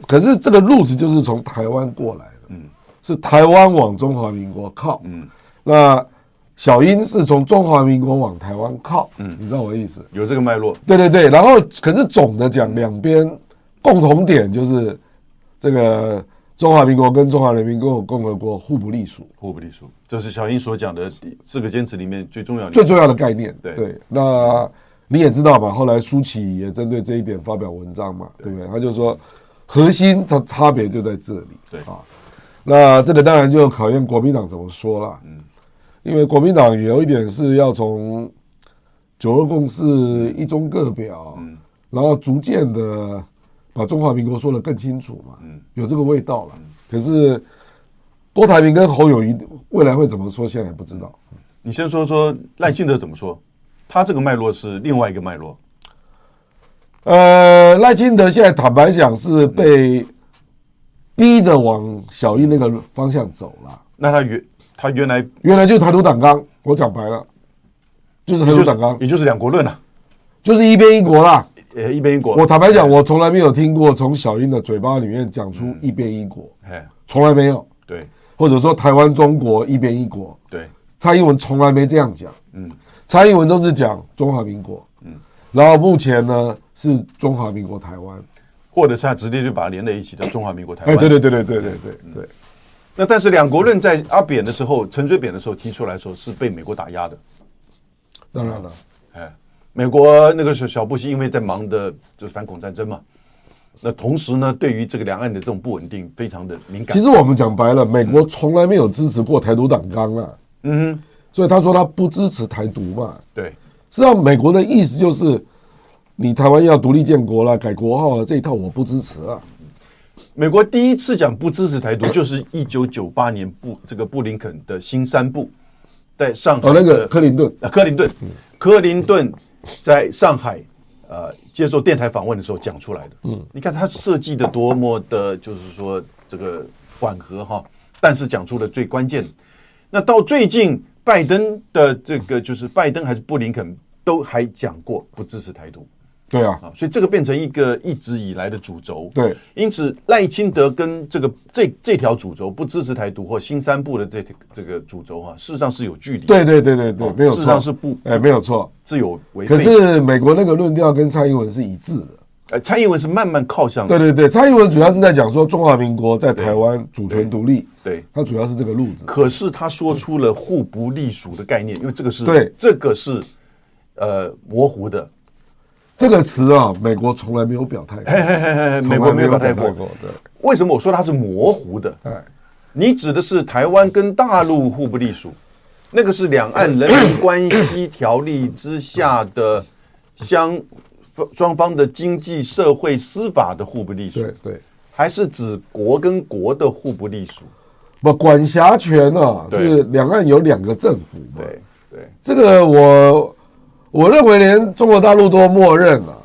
可是这个路子就是从台湾过来的，嗯，是台湾往中华民国靠，嗯，那。小英是从中华民国往台湾靠，嗯，你知道我的意思？有这个脉络。对对对，然后可是总的讲，两边共同点就是这个中华民国跟中华人民共和共和国互不隶属，互不隶属，这是小英所讲的四个坚持里面最重要的最重要的概念。对对，那你也知道嘛，后来舒淇也针对这一点发表文章嘛，对不对？他就说核心的差别就在这里。对啊，那这个当然就考验国民党怎么说了。嗯。因为国民党有一点是要从九二共识、一中各表，嗯然后逐渐的把中华民国说得更清楚嘛，有这个味道了。可是郭台铭跟侯友宜未来会怎么说，现在也不知道。你先说说赖清德怎么说，他这个脉络是另外一个脉络。呃，赖清德现在坦白讲是被逼着往小英那个方向走了。那他原。他原来原来就是台独党纲，我讲白了，就是台独党纲，也就是两国论了，就是一边一国啦，呃，一边一国。我坦白讲，我从来没有听过从小英的嘴巴里面讲出一边一国，哎，从来没有。对，或者说台湾中国一边一国，对，蔡英文从来没这样讲，嗯，蔡英文都是讲中华民国，嗯，然后目前呢是中华民国台湾，或者是他直接就把它连在一起的中华民国台湾，哎，对对对对对对。对对。那但是两国论在阿扁的时候，陈水扁的时候提出来说是被美国打压的。当然了，哎，美国那个时候小布希因为在忙的就是反恐战争嘛，那同时呢，对于这个两岸的这种不稳定非常的敏感。其实我们讲白了，美国从来没有支持过台独党纲啊。嗯哼，所以他说他不支持台独嘛。对，实际上美国的意思就是，你台湾要独立建国了，改国号了，这一套我不支持啊。美国第一次讲不支持台独，就是一九九八年布这个布林肯的新三部，在上海哦，那个克林顿啊，克林顿，克林顿在上海呃接受电台访问的时候讲出来的。嗯，你看他设计的多么的，就是说这个缓和哈，但是讲出了最关键。那到最近拜登的这个，就是拜登还是布林肯都还讲过不支持台独。对啊，所以这个变成一个一直以来的主轴。对，因此赖清德跟这个这这条主轴不支持台独或新三部的这这个主轴啊，事实上是有距离。对对对对对，没有错，事实上是不哎，没有错，是有违。可是美国那个论调跟蔡英文是一致的。呃，蔡英文是慢慢靠向。对对对，蔡英文主要是在讲说中华民国在台湾主权独立。对，他主要是这个路子。可是他说出了互不隶属的概念，因为这个是对，这个是呃模糊的。这个词啊，美国从来没有表态过。嘿嘿嘿嘿，美国没有表态过。对，为什么我说它是模糊的？哎，你指的是台湾跟大陆互不隶属，那个是两岸人民关系条例之下的相双方的经济社会司法的互不隶属。对对，还是指国跟国的互不隶属？不，管辖权啊，就是两岸有两个政府嘛。对对，这个我。我认为连中国大陆都默认了，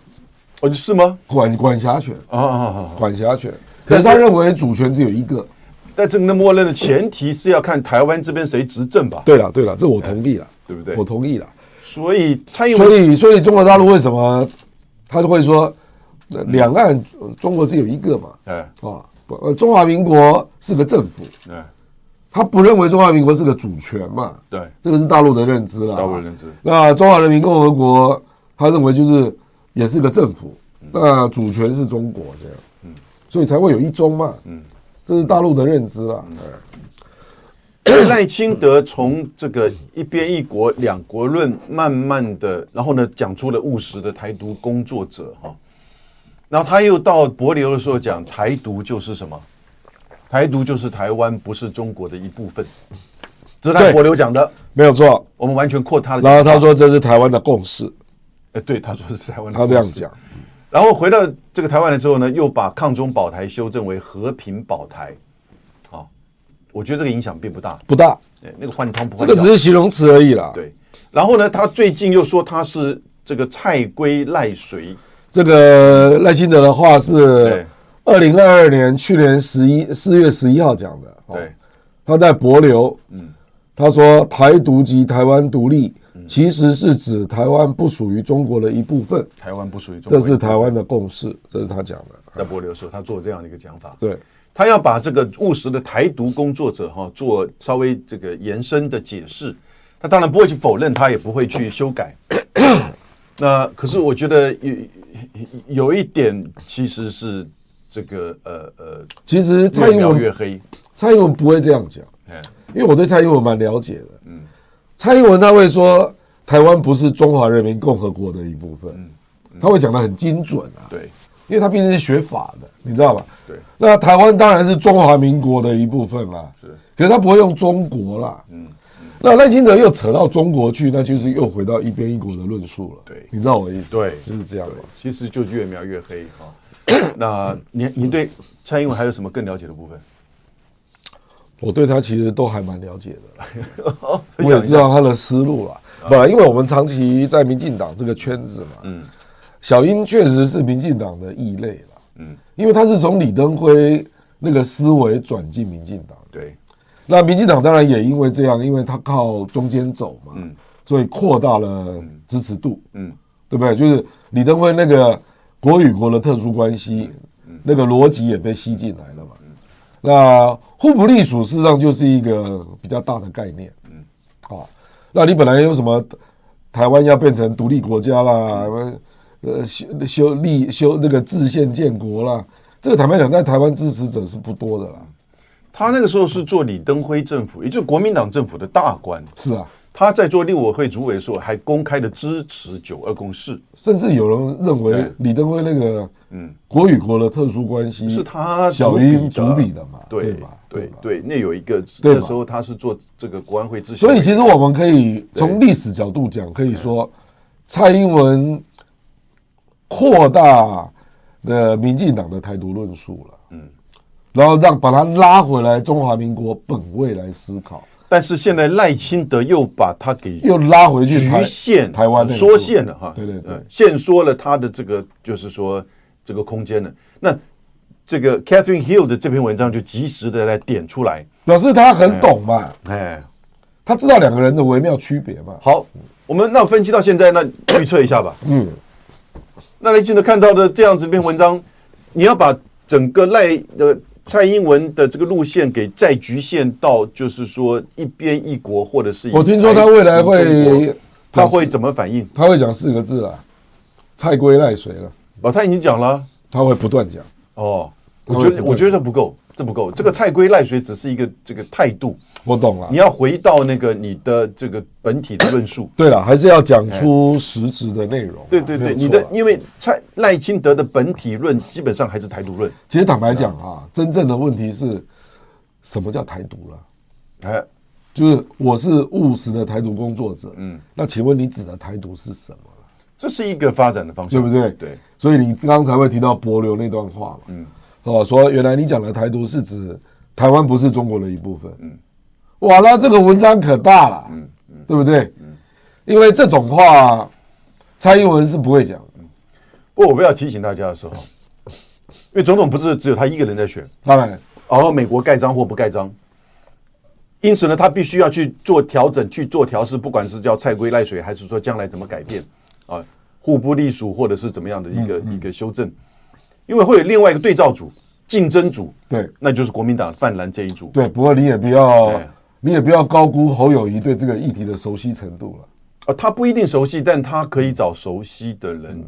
哦，是吗？管管辖权啊啊啊！管辖权，可是他认为主权只有一个，但这个默认的前提是要看台湾这边谁执政吧？对了对了，这我同意了，对不对？我同意了。所以蔡英文，所以所以中国大陆为什么他就会说两岸中国只有一个嘛？哎啊，呃，中华民国是个政府，他不认为中华民国是个主权嘛？对，这个是大陆的认知了。大陆的认知。那中华人民共和国，他认为就是也是个政府，那主权是中国这样。嗯，所以才会有一中嘛。嗯，这是大陆的认知了。赖清德从这个一边一国两国论，慢慢的，然后呢，讲出了务实的台独工作者哈。然后他又到帛琉的时候讲台独就是什么？台独就是台湾不是中国的一部分，这是他帛琉讲的，没有错。我们完全扩他的。然后他说这是台湾的共识，哎，对，他说是台湾的共识。他这样讲。然后回到这个台湾了之后呢，又把抗中保台修正为和平保台。好，我觉得这个影响并不大，不大。哎，那个换汤不换药，这个只是形容词而已啦。对。然后呢，他最近又说他是这个蔡归赖谁。这个赖清德的话是。二零二二年去年十一四月十一号讲的，对，他在博流，嗯，他说台独及台湾独立，其实是指台湾不属于中国的一部分，台湾不属于中国，这是台湾的共识，这是他讲的。在博流的时候，他做这样的一个讲法，对，他要把这个务实的台独工作者哈做稍微这个延伸的解释，他当然不会去否认，他也不会去修改。那可是我觉得有有一点其实是。这个呃呃，其实蔡英文越黑，蔡英文不会这样讲，因为我对蔡英文蛮了解的。嗯，蔡英文他会说台湾不是中华人民共和国的一部分，他会讲的很精准啊。对，因为他毕竟是学法的，你知道吧？对。那台湾当然是中华民国的一部分啦，是。可是他不会用中国啦。嗯。那赖清德又扯到中国去，那就是又回到一边一国的论述了。对，你知道我的意思？对，就是这样。其实就越描越黑哈。那您您对蔡英文还有什么更了解的部分？我对他其实都还蛮了解的，我也知道他的思路了。本来，因为我们长期在民进党这个圈子嘛，嗯，小英确实是民进党的异类了，嗯，因为他是从李登辉那个思维转进民进党，对。那民进党当然也因为这样，因为他靠中间走嘛，嗯，所以扩大了支持度，嗯，对不对？就是李登辉那个。国与国的特殊关系，那个逻辑也被吸进来了嘛。那互不隶属事实上就是一个比较大的概念。嗯，啊，那你本来有什么台湾要变成独立国家啦，什么呃修修立修那个制宪建国啦，这个坦白讲，在台湾支持者是不多的啦。他那个时候是做李登辉政府，也就是国民党政府的大官。是啊，他在做立委会主委的时候，还公开的支持九二共识，甚至有人认为李登辉那个嗯。国与国的特殊关系是他小英主笔的嘛？对嘛？对对，那有一个对那时候他是做这个国安会咨询，所以其实我们可以从历史角度讲，可以说蔡英文扩大的民进党的台独论述了。嗯。然后让把他拉回来中华民国本位来思考，但是现在赖清德又把他给又拉回去局限台湾缩限了哈，对对对，限缩了他的这个就是说这个空间了。那这个 Catherine Hill 的这篇文章就及时的来点出来，表示他很懂嘛，哎，他知道两个人的微妙区别嘛。好，我们那分析到现在，那预测一下吧。嗯，那赖清德看到的这样子一篇文章，你要把整个赖的。蔡英文的这个路线给再局限到，就是说一边一国，或者是我听说他未来会，他会怎么反应？他会讲四个字啊，蔡归赖谁了？哦，他已经讲了，他会不断讲。哦，我觉得我觉得这不够。这不够，这个蔡圭赖水只是一个这个态度，我懂了。你要回到那个你的这个本体的论述。对了，还是要讲出实质的内容。对对对，你的因为蔡赖清德的本体论基本上还是台独论。其实坦白讲啊，真正的问题是什么叫台独了？哎，就是我是务实的台独工作者。嗯，那请问你指的台独是什么？这是一个发展的方向，对不对？对。所以你刚才会提到博流那段话嘛？嗯。哦，说原来你讲的台独是指台湾不是中国的一部分。嗯，哇，那这个文章可大了。嗯嗯，对不对？嗯，因为这种话，蔡英文是不会讲。嗯，不过我不要提醒大家的时候，因为总统不是只有他一个人在选，当然，然后美国盖章或不盖章，因此呢，他必须要去做调整、去做调试，不管是叫蔡归赖水，还是说将来怎么改变啊，互不隶属或者是怎么样的一个一个修正。因为会有另外一个对照组、竞争组，对，那就是国民党泛蓝这一组。对，不过你也不要，你也不要高估侯友谊对这个议题的熟悉程度了。啊，他不一定熟悉，但他可以找熟悉的人。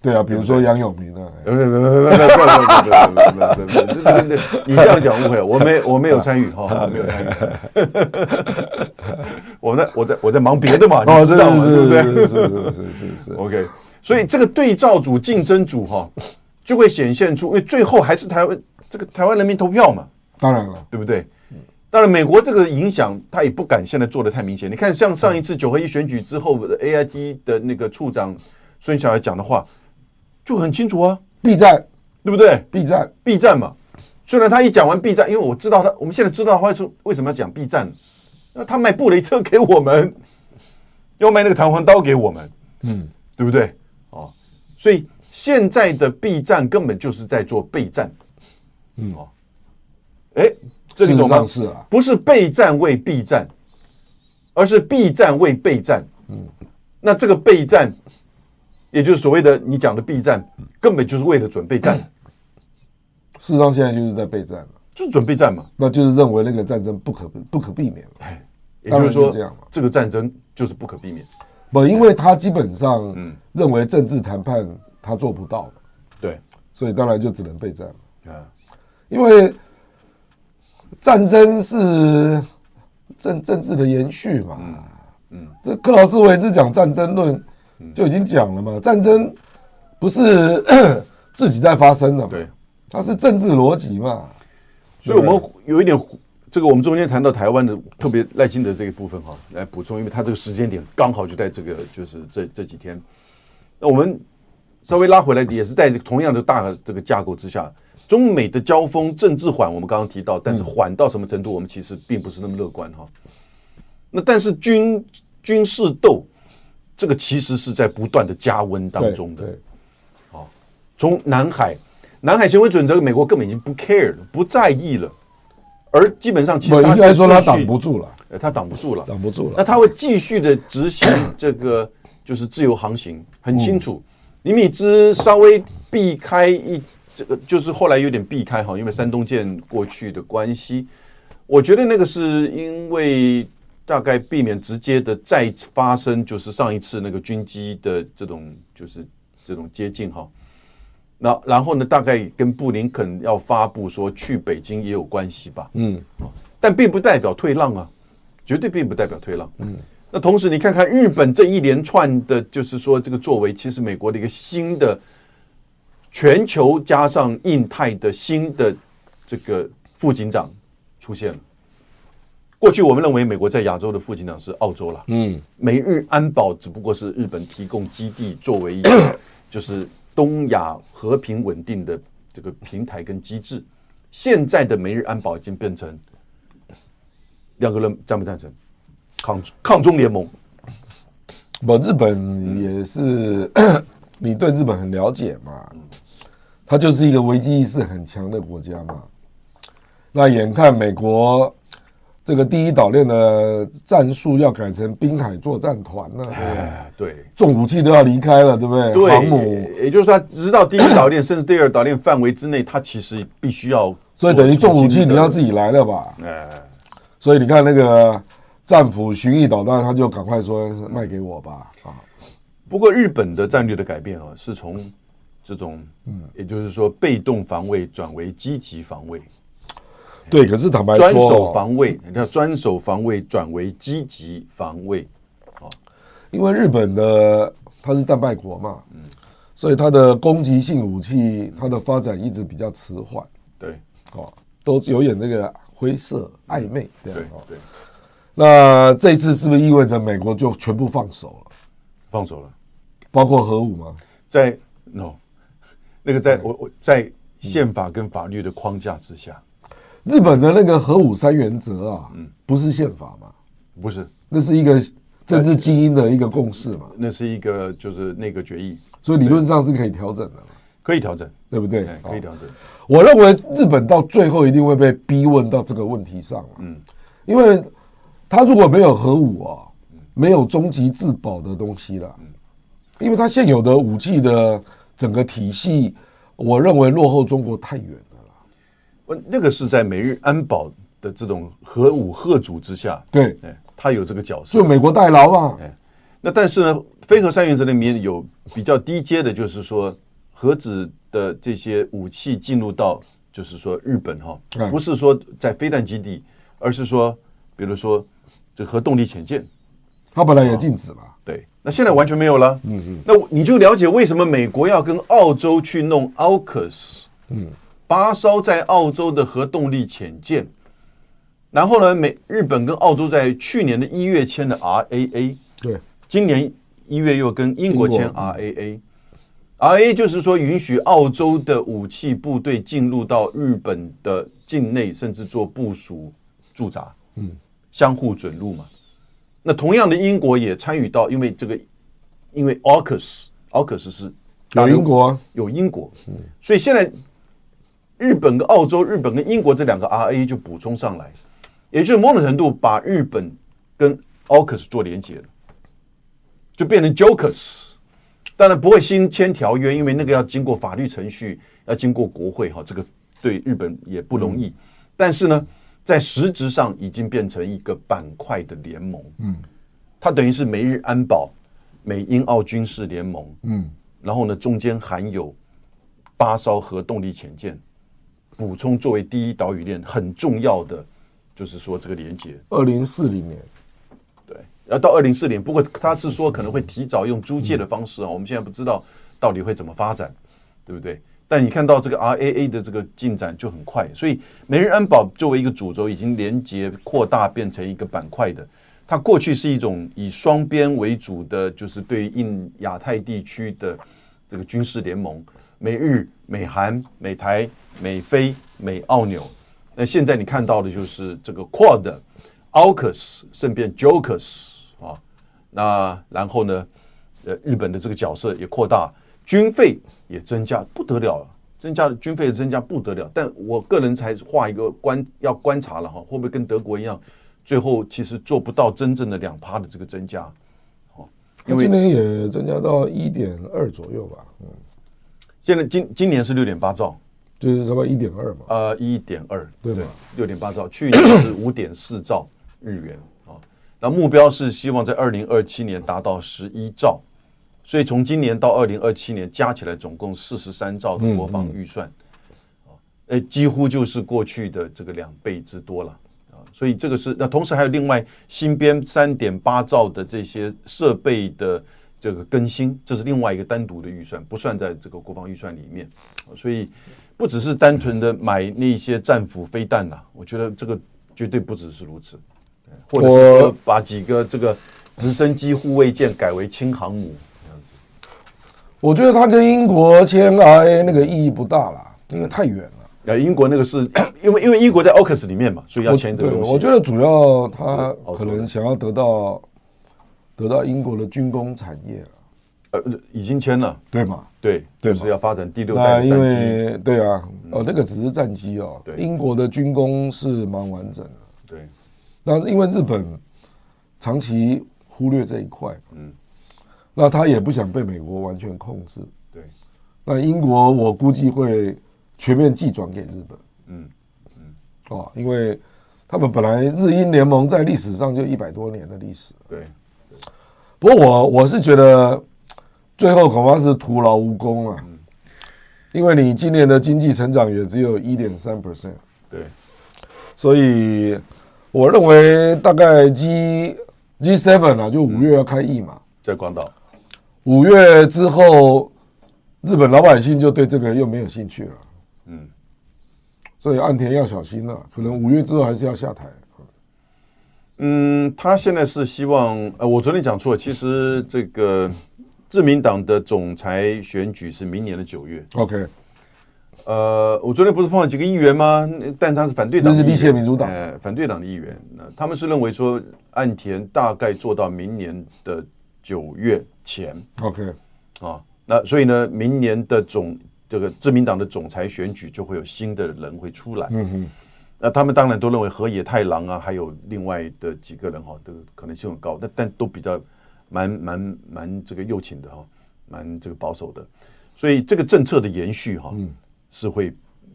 对啊，比如说杨永明啊。不不不不不不不不不不不不不，你这样讲误会了，我没我没有参与哈，没有参与。我在我在我在忙别的嘛，你知道吗？是是是是是是是。OK，所以这个对照组、竞争组哈。就会显现出，因为最后还是台湾这个台湾人民投票嘛，当然了，对不对？当然，美国这个影响他也不敢现在做的太明显。你看，像上一次九合一选举之后的 AIT 的那个处长孙小孩讲的话，就很清楚啊，，B 站，对不对？？B 站，B 站嘛。虽然他一讲完 B 站，因为我知道他，我们现在知道他说为什么要讲 B 站，那他卖布雷车给我们，要卖那个弹簧刀给我们，嗯，对不对？哦，所以。现在的避战根本就是在做备战，嗯哦，哎，这你懂吗？是啊，不是备战为避战，而是避战为备战。嗯，那这个备战，也就是所谓的你讲的避战，根本就是为了准备战。事实上，现在就是在备战了，就是准备战嘛。那就是认为那个战争不可不可避免。哎，也就是说这样嘛，这个战争就是不可避免。不，因为他基本上嗯认为政治谈判。他做不到，对，所以当然就只能备战啊，因为战争是政政治的延续嘛，嗯，这克劳斯维兹讲战争论就已经讲了嘛，战争不是 自己在发生的嘛，对，它是政治逻辑嘛，所以我们有一点，这个我们中间谈到台湾的特别赖清德这一部分哈，来补充，因为他这个时间点刚好就在这个就是这这几天，那我们。稍微拉回来，也是在同样的大这个架构之下，中美的交锋政治缓，我们刚刚提到，但是缓到什么程度，我们其实并不是那么乐观哈。那但是军军事斗，这个其实是在不断的加温当中的。对，好，从南海，南海行为准则，美国根本已经不 care 了，不在意了，而基本上其实应该说他挡不住了，他挡不住了，挡不住了。那他会继续的执行这个就是自由航行，很清楚。尼米芝稍微避开一，这个就是后来有点避开哈，因为山东舰过去的关系，我觉得那个是因为大概避免直接的再发生，就是上一次那个军机的这种就是这种接近哈。那然后呢，大概跟布林肯要发布说去北京也有关系吧？嗯，但并不代表退让啊，绝对并不代表退让。嗯，那同时你看看日本这一连串的，就是说这个作为，其实美国的一个新的全球加上印太的新的这个副警长出现了。过去我们认为美国在亚洲的副警长是澳洲了，嗯，美日安保只不过是日本提供基地，作为一个就是东亚和平稳定的这个平台跟机制。现在的美日安保已经变成两个人赞不赞成？抗抗中联盟。不，日本也是，你对日本很了解嘛？它就是一个危机意识很强的国家嘛。那眼看美国。这个第一岛链的战术要改成滨海作战团了，对，重武器都要离开了，对不对？对，航母，也就是说，直到第一岛链甚至第二岛链范围之内，它其实必须要，所以等于重武器你要自己来了吧？哎，所以你看那个战斧巡弋导弹，他就赶快说卖给我吧。啊，不过日本的战略的改变啊，是从这种，嗯，也就是说被动防卫转为积极防卫。对，可是坦白说，专守防卫，你看专守防卫转为积极防卫，啊，因为日本的它是战败国嘛，嗯，所以它的攻击性武器它的发展一直比较迟缓，对，哦，都有点那个灰色暧昧，对对。那这次是不是意味着美国就全部放手了？放手了，包括核武吗？在 no，那个在我我在宪法跟法律的框架之下。日本的那个核武三原则啊，嗯，不是宪法嘛？不是，那是一个政治精英的一个共识嘛。那是一个就是那个决议，所以理论上是可以调整的，可以调整，对不对？可以调整。我认为日本到最后一定会被逼问到这个问题上，嗯，因为他如果没有核武啊，没有终极自保的东西了，因为他现有的武器的整个体系，我认为落后中国太远了啦。那个是在美日安保的这种核武贺主之下，对，哎，他有这个角色，就美国代劳嘛，哎，那但是呢，非核三原则里面有比较低阶的，就是说核子的这些武器进入到，就是说日本哈，不是说在飞弹基地，而是说，比如说这核动力潜舰，它本来也禁止了，对，那现在完全没有了，嗯嗯，那你就了解为什么美国要跟澳洲去弄 AUKUS，嗯。八艘在澳洲的核动力潜舰，然后呢，美日本跟澳洲在去年的一月签的 RAA，对，今年一月又跟英国签 RAA，RAA 就是说允许澳洲的武器部队进入到日本的境内，甚至做部署驻扎，嗯，相互准入嘛。那同样的，英国也参与到，因为这个，因为 AUKUS，AUKUS 是有英国，有英国，嗯，所以现在。日本跟澳洲、日本跟英国这两个 RA 就补充上来，也就是某种程度把日本跟 AUKUS 做连接了，就变成 JOKUS。当然不会新签条约，因为那个要经过法律程序，要经过国会哈，这个对日本也不容易。嗯、但是呢，在实质上已经变成一个板块的联盟。嗯，它等于是美日安保、美英澳军事联盟。嗯，然后呢，中间含有八艘核动力潜舰。补充作为第一岛屿链很重要的，就是说这个连接。二零四零年，对，要到二零四零。不过他是说可能会提早用租借的方式啊，我们现在不知道到底会怎么发展，对不对？但你看到这个 RAA 的这个进展就很快，所以美日安保作为一个主轴已经连接扩大变成一个板块的。它过去是一种以双边为主的，就是对应亚太地区的这个军事联盟，美日、美韩、美台。美菲美澳纽，那现在你看到的就是这个 Quad、AUKUS 顺便 JOKUS 啊，那然后呢，呃，日本的这个角色也扩大，军费也增加不得了，增加的军费增加不得了。但我个人才画一个观要观察了哈，会不会跟德国一样，最后其实做不到真正的两趴的这个增加？哦，因为今年也增加到一点二左右吧，嗯，现在今今年是六点八兆。就是什么一点二嘛？呃，一点二，对对？六点八兆，去年是五点四兆日元啊。那目标是希望在二零二七年达到十一兆所以从今年到二零二七年加起来总共四十三兆的国防预算，哎，几乎就是过去的这个两倍之多了啊！所以这个是那同时还有另外新编三点八兆的这些设备的这个更新，这是另外一个单独的预算，不算在这个国防预算里面。所以不只是单纯的买那些战斧飞弹呐，我觉得这个绝对不只是如此，或者是说把几个这个直升机护卫舰改为轻航母。我觉得他跟英国签 RA 那个意义不大了，因为太远了。呃，英国那个是 因为因为英国在 AUKUS 里面嘛，所以要签这个东西。我觉得主要他可能想要得到得到英国的军工产业呃，已经签了，对吗？对，就是要发展第六代战机。因为对啊，哦，那个只是战机哦。对，英国的军工是蛮完整的。对，那因为日本长期忽略这一块，嗯。那他也不想被美国完全控制，对。那英国我估计会全面寄转给日本，嗯嗯，哦，因为他们本来日英联盟在历史上就一百多年的历史，对。不过我我是觉得最后恐怕是徒劳无功了，因为你今年的经济成长也只有一点三 percent，对。所以我认为大概 G G seven 啊，就五月要开议嘛，在广岛。五月之后，日本老百姓就对这个又没有兴趣了。嗯，所以岸田要小心了，可能五月之后还是要下台。嗯，他现在是希望，呃，我昨天讲错了，其实这个自民党的总裁选举是明年的九月。OK，呃，我昨天不是碰到几个议员吗？但他是反对党，那是立宪民主党，呃，反对党的议员。那他们是认为说，岸田大概做到明年的九月。钱，OK，啊，那所以呢，明年的总这个自民党的总裁选举就会有新的人会出来。嗯哼，那他们当然都认为河野太郎啊，还有另外的几个人哈，都可能性很高，但但都比较蛮蛮蛮这个右倾的哈，蛮这个保守的，所以这个政策的延续哈，嗯，是会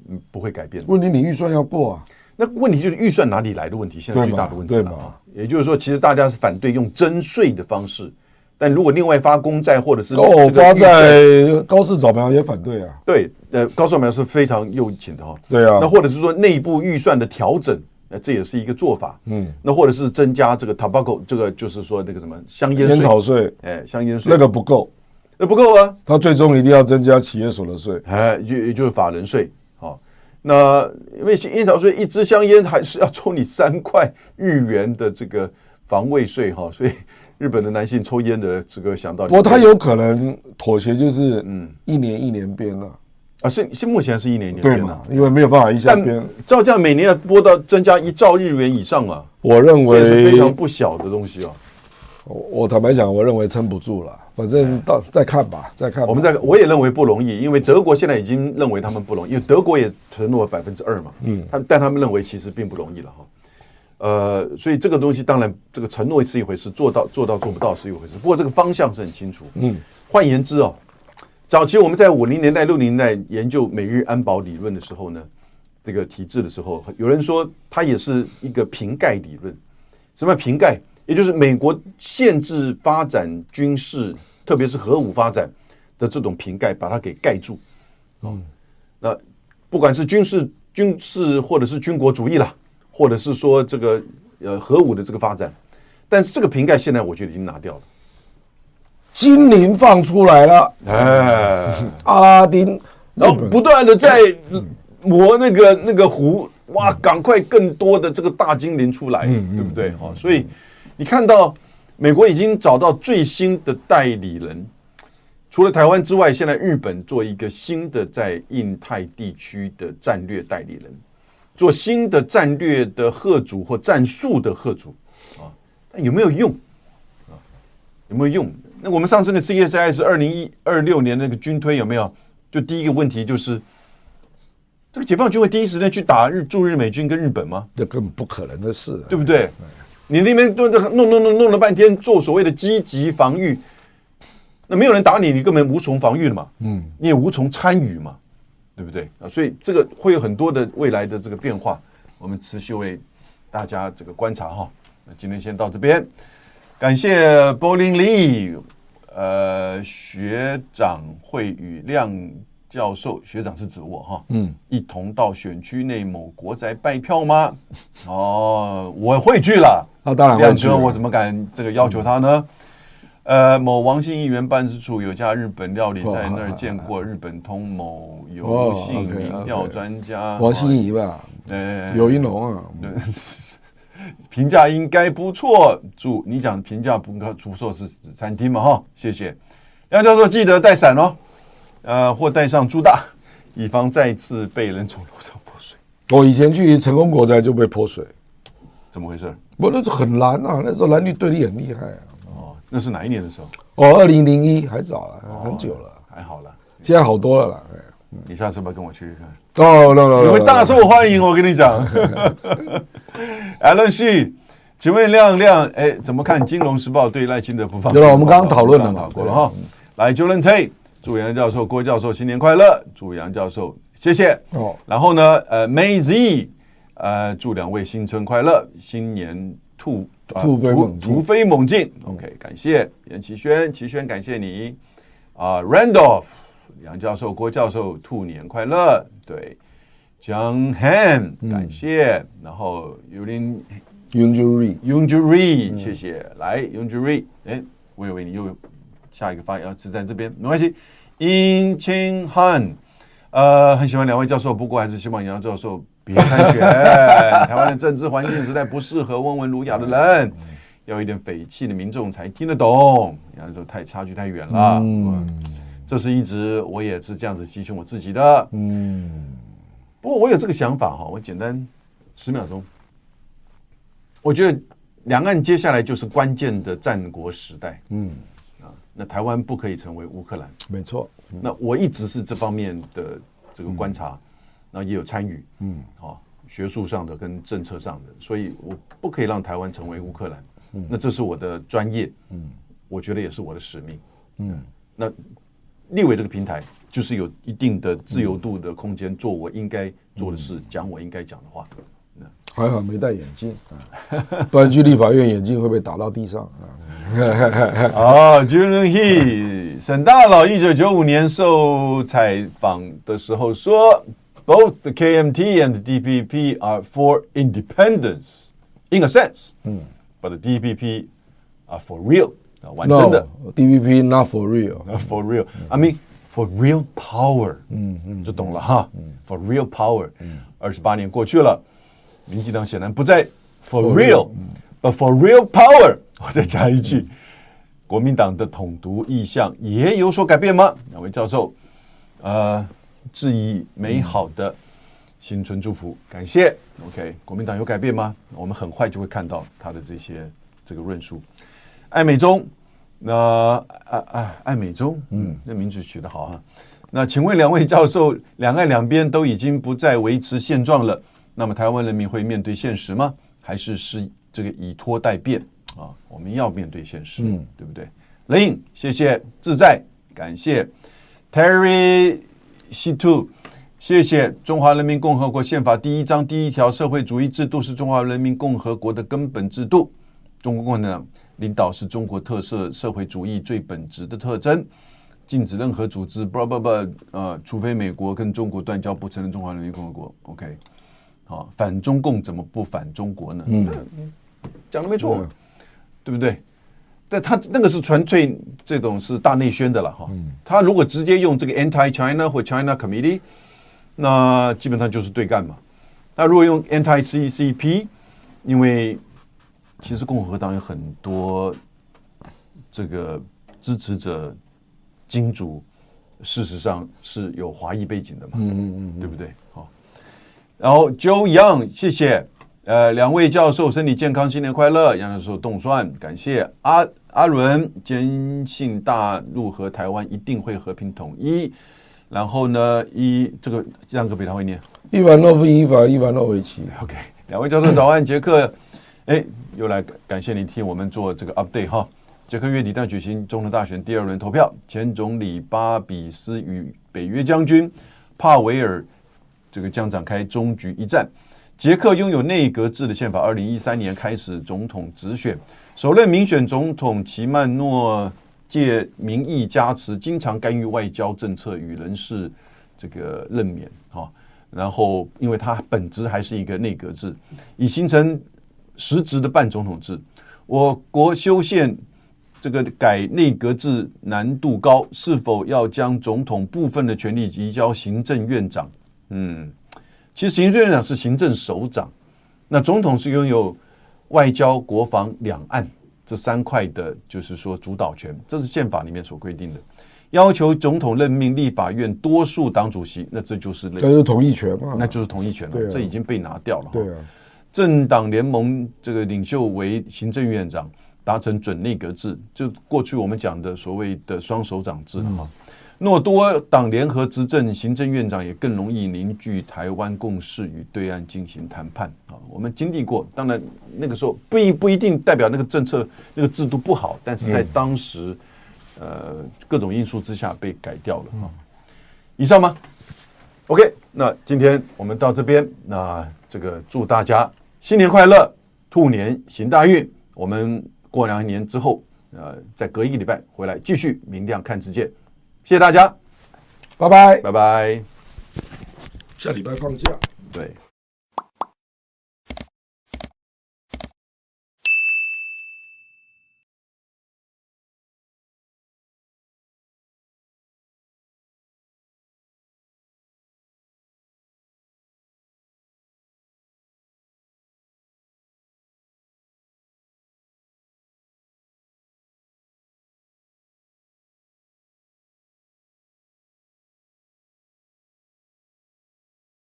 嗯不会改变的。问题你预算要过啊，那问题就是预算哪里来的问题，现在最大的问题了啊。也就是说，其实大家是反对用征税的方式。但如果另外发公债或者是哦发债，高市早苗也反对啊。对，呃，高市早苗是非常右倾的哈。对啊。那或者是说内部预算的调整，那这也是一个做法。嗯。那或者是增加这个 tobacco，这个就是说那个什么香烟烟草税，哎，香烟税那个不够，那不够啊。他最终一定要增加企业所得税，哎，就也就是法人税。好，那因为烟草税一支香烟还是要抽你三块日元的这个防卫税哈，所以。日本的男性抽烟的这个想到，不过他有可能妥协，就是嗯，一年一年变了。啊，是是目前是一年一年变了，因为没有办法一下编，照这样每年要拨到增加一兆日元以上啊，我认为是非常不小的东西哦。我我坦白讲，我认为撑不住了，反正到再看吧，再看。我们再，我也认为不容易，因为德国现在已经认为他们不容易，因为德国也承诺了百分之二嘛，嗯，他但他们认为其实并不容易了哈。呃，所以这个东西当然，这个承诺是一回事，做到做到做不到是一回事。不过这个方向是很清楚。嗯，换言之哦，早期我们在五零年代、六零年代研究美日安保理论的时候呢，这个体制的时候，有人说它也是一个瓶盖理论。什么瓶盖？也就是美国限制发展军事，特别是核武发展的这种瓶盖，把它给盖住。嗯，那不管是军事、军事或者是军国主义啦。或者是说这个呃核武的这个发展，但是这个瓶盖现在我觉得已经拿掉了，精灵放出来了，哎，阿拉丁，然后不断的在磨那个那个壶，哇，赶快更多的这个大精灵出来，对不对？哦，所以你看到美国已经找到最新的代理人，除了台湾之外，现在日本做一个新的在印太地区的战略代理人。做新的战略的贺主或战术的贺主啊，但有没有用啊？有没有用？那我们上次的 CSI 是二零一二六年那个军推有没有？就第一个问题就是，这个解放军会第一时间去打日驻日美军跟日本吗？这根本不可能的事，对不对？你那边都弄弄弄弄了半天，做所谓的积极防御，那没有人打你，你根本无从防御了嘛。嗯，你也无从参与嘛。对不对啊？所以这个会有很多的未来的这个变化，我们持续为大家这个观察哈。那今天先到这边，感谢柏林李呃，学长会与亮教授，学长是指我哈，嗯，一同到选区内某国宅拜票吗？哦，我会去了。那当然，亮哥，我怎么敢这个要求他呢？呃，某王姓议员办事处有家日本料理，在那儿见过日本通某游姓民调专家王心怡吧？呃，游一龙啊，评价应该不错。祝你讲评价不不错是指餐厅嘛？哈，谢谢梁教授，记得带伞哦，呃，或带上猪大，以防再次被人从楼上泼水。我以前去成功国宅就被泼水，怎么回事？我那时候很蓝啊，那时候蓝绿对立很厉害啊。那是哪一年的时候？哦，二零零一还早了，哦、很久了，还好了，现在好多了啦。你下次要不要跟我去看？哦，那那你会大受欢迎，我跟你讲。Alan She，请问亮亮，哎，怎么看《金融时报》对赖清德不放？对了，我们刚刚讨论了嘛，过了哈。来，Julian Tay，祝杨教授、郭教授新年快乐，祝杨教授谢谢。哦，然后呢，呃，May Z，呃，祝两位新春快乐，新年兔。突飞猛突飞猛进，OK，感谢严奇轩，奇轩感谢你。啊，Randolph，杨教授、郭教授，兔年快乐，对，John Ham 感谢，然后 Yulin，Yunjuri，Yunjuri，谢谢，来 Yunjuri，哎，我以为你又下一个发言是在这边，没关系，In Ching Han，呃，很喜欢两位教授，不过还是希望杨教授。别参选，台湾的政治环境实在不适合温文儒雅的人，要一点匪气的民众才听得懂。然后说太差距太远了，嗯，这是一直我也是这样子提醒我自己的。嗯，不过我有这个想法哈，我简单十秒钟，我觉得两岸接下来就是关键的战国时代。嗯，啊，那台湾不可以成为乌克兰，没错。那我一直是这方面的这个观察。那也有参与，嗯，好，学术上的跟政策上的，所以我不可以让台湾成为乌克兰，嗯，那这是我的专业，嗯，我觉得也是我的使命，嗯，那立委这个平台就是有一定的自由度的空间，做我应该做的事，讲我应该讲的话，还好没戴眼镜啊，不然去立法院眼镜会被打到地上啊。哦，Jun He，沈大佬一九九五年受采访的时候说。Both the KMT and the DPP are for independence, in a sense. But the DPP are for real. 完整的 DPP not for real, not for real. I mean for real power. 嗯嗯，就懂了哈。For real power. 二十八年过去了，民进党显然不再 for real, but for real power. 我再加一句，国民党的统独意向也有所改变吗？两位教授，呃。 致以美好的新春祝福，感谢。OK，国民党有改变吗？我们很快就会看到他的这些这个论述。爱美中，那啊啊，爱美中，嗯，那名字取得好啊。那请问两位教授，两岸两边都已经不再维持现状了，那么台湾人民会面对现实吗？还是是这个以拖待变啊？我们要面对现实，嗯，对不对？林，谢谢，自在，感谢 Terry。C two，谢谢。中华人民共和国宪法第一章第一条，社会主义制度是中华人民共和国的根本制度。中国共产党领导是中国特色社会主义最本质的特征。禁止任何组织，不不不，呃，除非美国跟中国断交，不承认中华人民共和国。OK，好，反中共怎么不反中国呢？嗯，讲的没错，嗯、对不对？但他那个是纯粹这种是大内宣的了哈，他如果直接用这个 anti-China 或 China Committee，那基本上就是对干嘛。那如果用 anti-CCP，因为其实共和党有很多这个支持者金主，事实上是有华裔背景的嘛，嗯嗯嗯，对不对？好，然后 Joe Young，谢谢。呃，两位教授身体健康，新年快乐！杨教授冻蒜，感谢阿阿伦，坚信大陆和台湾一定会和平统一。然后呢，一这个让个别他会念，伊万诺夫伊凡伊万诺维奇。OK，两位教授早安，杰克，哎，又来感谢你替我们做这个 update 哈。杰克月底将举行总统大选第二轮投票，前总理巴比斯与北约将军帕维尔这个将展开终局一战。捷克拥有内阁制的宪法，二零一三年开始总统直选，首任民选总统齐曼诺借民意加持，经常干预外交政策与人事这个任免哈。然后，因为它本质还是一个内阁制，已形成实质的半总统制。我国修宪这个改内阁制难度高，是否要将总统部分的权力移交行政院长？嗯，其实行政院长是行政首长，那总统是拥有外交、国防、两岸这三块的，就是说主导权，这是宪法里面所规定的。要求总统任命立法院多数党主席，那这就是那就是同意权嘛？那就是同意权了，啊、这已经被拿掉了。对啊，政党联盟这个领袖为行政院长，达成准内阁制，就过去我们讲的所谓的双首长制了嘛。若、嗯、多党联合执政，行政院长也更容易凝聚台湾共识，与对岸进行谈判啊。我们经历过，当然那个时候不一不一定代表那个政策那个制度不好，但是在当时。嗯呃，各种因素之下被改掉了啊。以上吗？OK，那今天我们到这边，那这个祝大家新年快乐，兔年行大运。我们过两年之后，呃，再隔一个礼拜回来继续明亮看世界。谢谢大家，拜拜，拜拜。下礼拜放假，对。